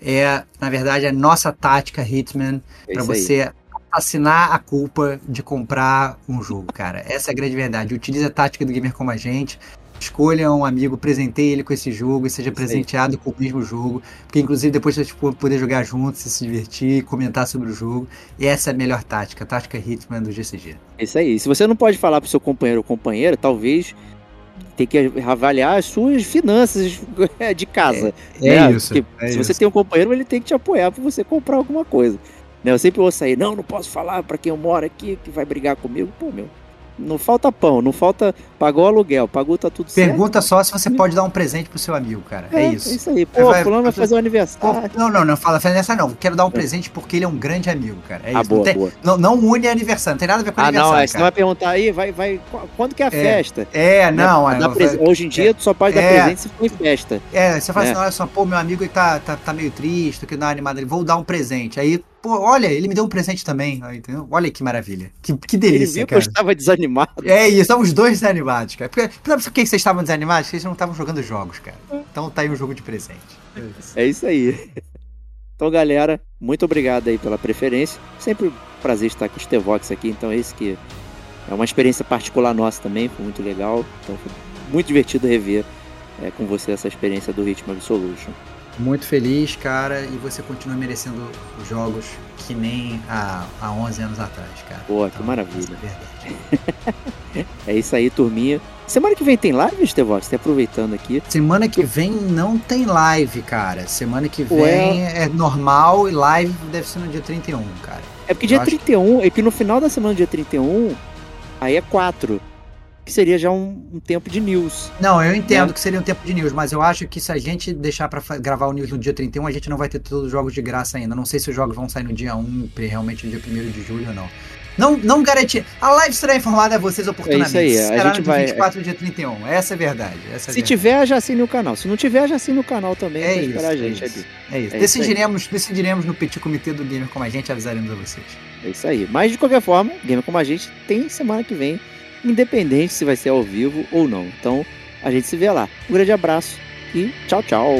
é, na verdade, a nossa tática Hitman é para você assinar a culpa de comprar um jogo, cara. Essa é a grande verdade. Utilize a tática do gamer como a gente escolha um amigo, presenteie ele com esse jogo e seja presenteado com o mesmo jogo. Porque inclusive depois você poder jogar juntos, se divertir, comentar sobre o jogo. E essa é a melhor tática, a tática Hitman do GCG. Isso aí. Se você não pode falar pro seu companheiro ou companheira, talvez tem que avaliar as suas finanças de casa. É, é né? isso. Porque é se isso. você tem um companheiro, ele tem que te apoiar para você comprar alguma coisa. Né? Eu sempre vou sair, não, não posso falar para quem eu moro aqui que vai brigar comigo. Pô, meu, não falta pão, não falta. Pagou aluguel, pagou, tá tudo certo. Pergunta só se você pode dar um presente pro seu amigo, cara. É, é isso. É isso aí. Pô, vai, fulano vai fazer um aniversário. Não, não, não fala aniversário, não. Quero dar um é. presente porque ele é um grande amigo, cara. É ah, isso. Boa, não, tem, boa. Não, não une aniversário, não tem nada a ver com ah, aniversário. Não, é, você vai perguntar aí, vai, vai. Quando que é a é, festa? É, não. Né? É, Hoje em dia, tu só pode dar é. presente se for em festa. É, você fala assim, olha só, pô, meu amigo ele tá, tá, tá meio triste, que dá uma animada, vou dar um presente. Aí Pô, olha, ele me deu um presente também, entendeu? Olha que maravilha. Que, que delícia, ele viu cara. que eu estava desanimado. É isso, estamos dois desanimados, cara. Porque, sabe por que vocês estavam desanimados? Porque vocês não estavam jogando jogos, cara. Então tá aí um jogo de presente. É isso, é isso aí. Então, galera, muito obrigado aí pela preferência. Sempre um prazer estar com os Tevox aqui. Então, esse que é uma experiência particular nossa também, foi muito legal. Então, foi muito divertido rever é, com você essa experiência do Ritmo Absolution. Muito feliz, cara, e você continua merecendo jogos que nem há, há 11 anos atrás, cara. Pô, então, que maravilha. É verdade. é isso aí, turminha. Semana que vem tem live, Stevox? Tá aproveitando aqui. Semana que vem não tem live, cara. Semana que vem Ué. é normal e live deve ser no dia 31, cara. É porque dia 31, que... é que no final da semana, dia 31, aí é 4 que seria já um, um tempo de news. Não, eu entendo né? que seria um tempo de news, mas eu acho que se a gente deixar para gravar o news no dia 31, a gente não vai ter todos os jogos de graça ainda. Não sei se os jogos vão sair no dia 1, realmente no dia 1 de julho ou não. Não, não garantir. A live será informada a vocês oportunamente. É isso aí. A será gente no dia vai... 24 dia 31. Essa é verdade. Essa é Se verdade. tiver, já assine o canal. Se não tiver, já assine o canal também. É isso, esperar a é gente isso. ali. É isso. É isso decidiremos, decidiremos no petit comitê do Gamer como a gente avisaremos a vocês. É isso aí. Mas de qualquer forma, Gamer Como a gente tem semana que vem, independente se vai ser ao vivo ou não. Então, a gente se vê lá. Um grande abraço e tchau, tchau.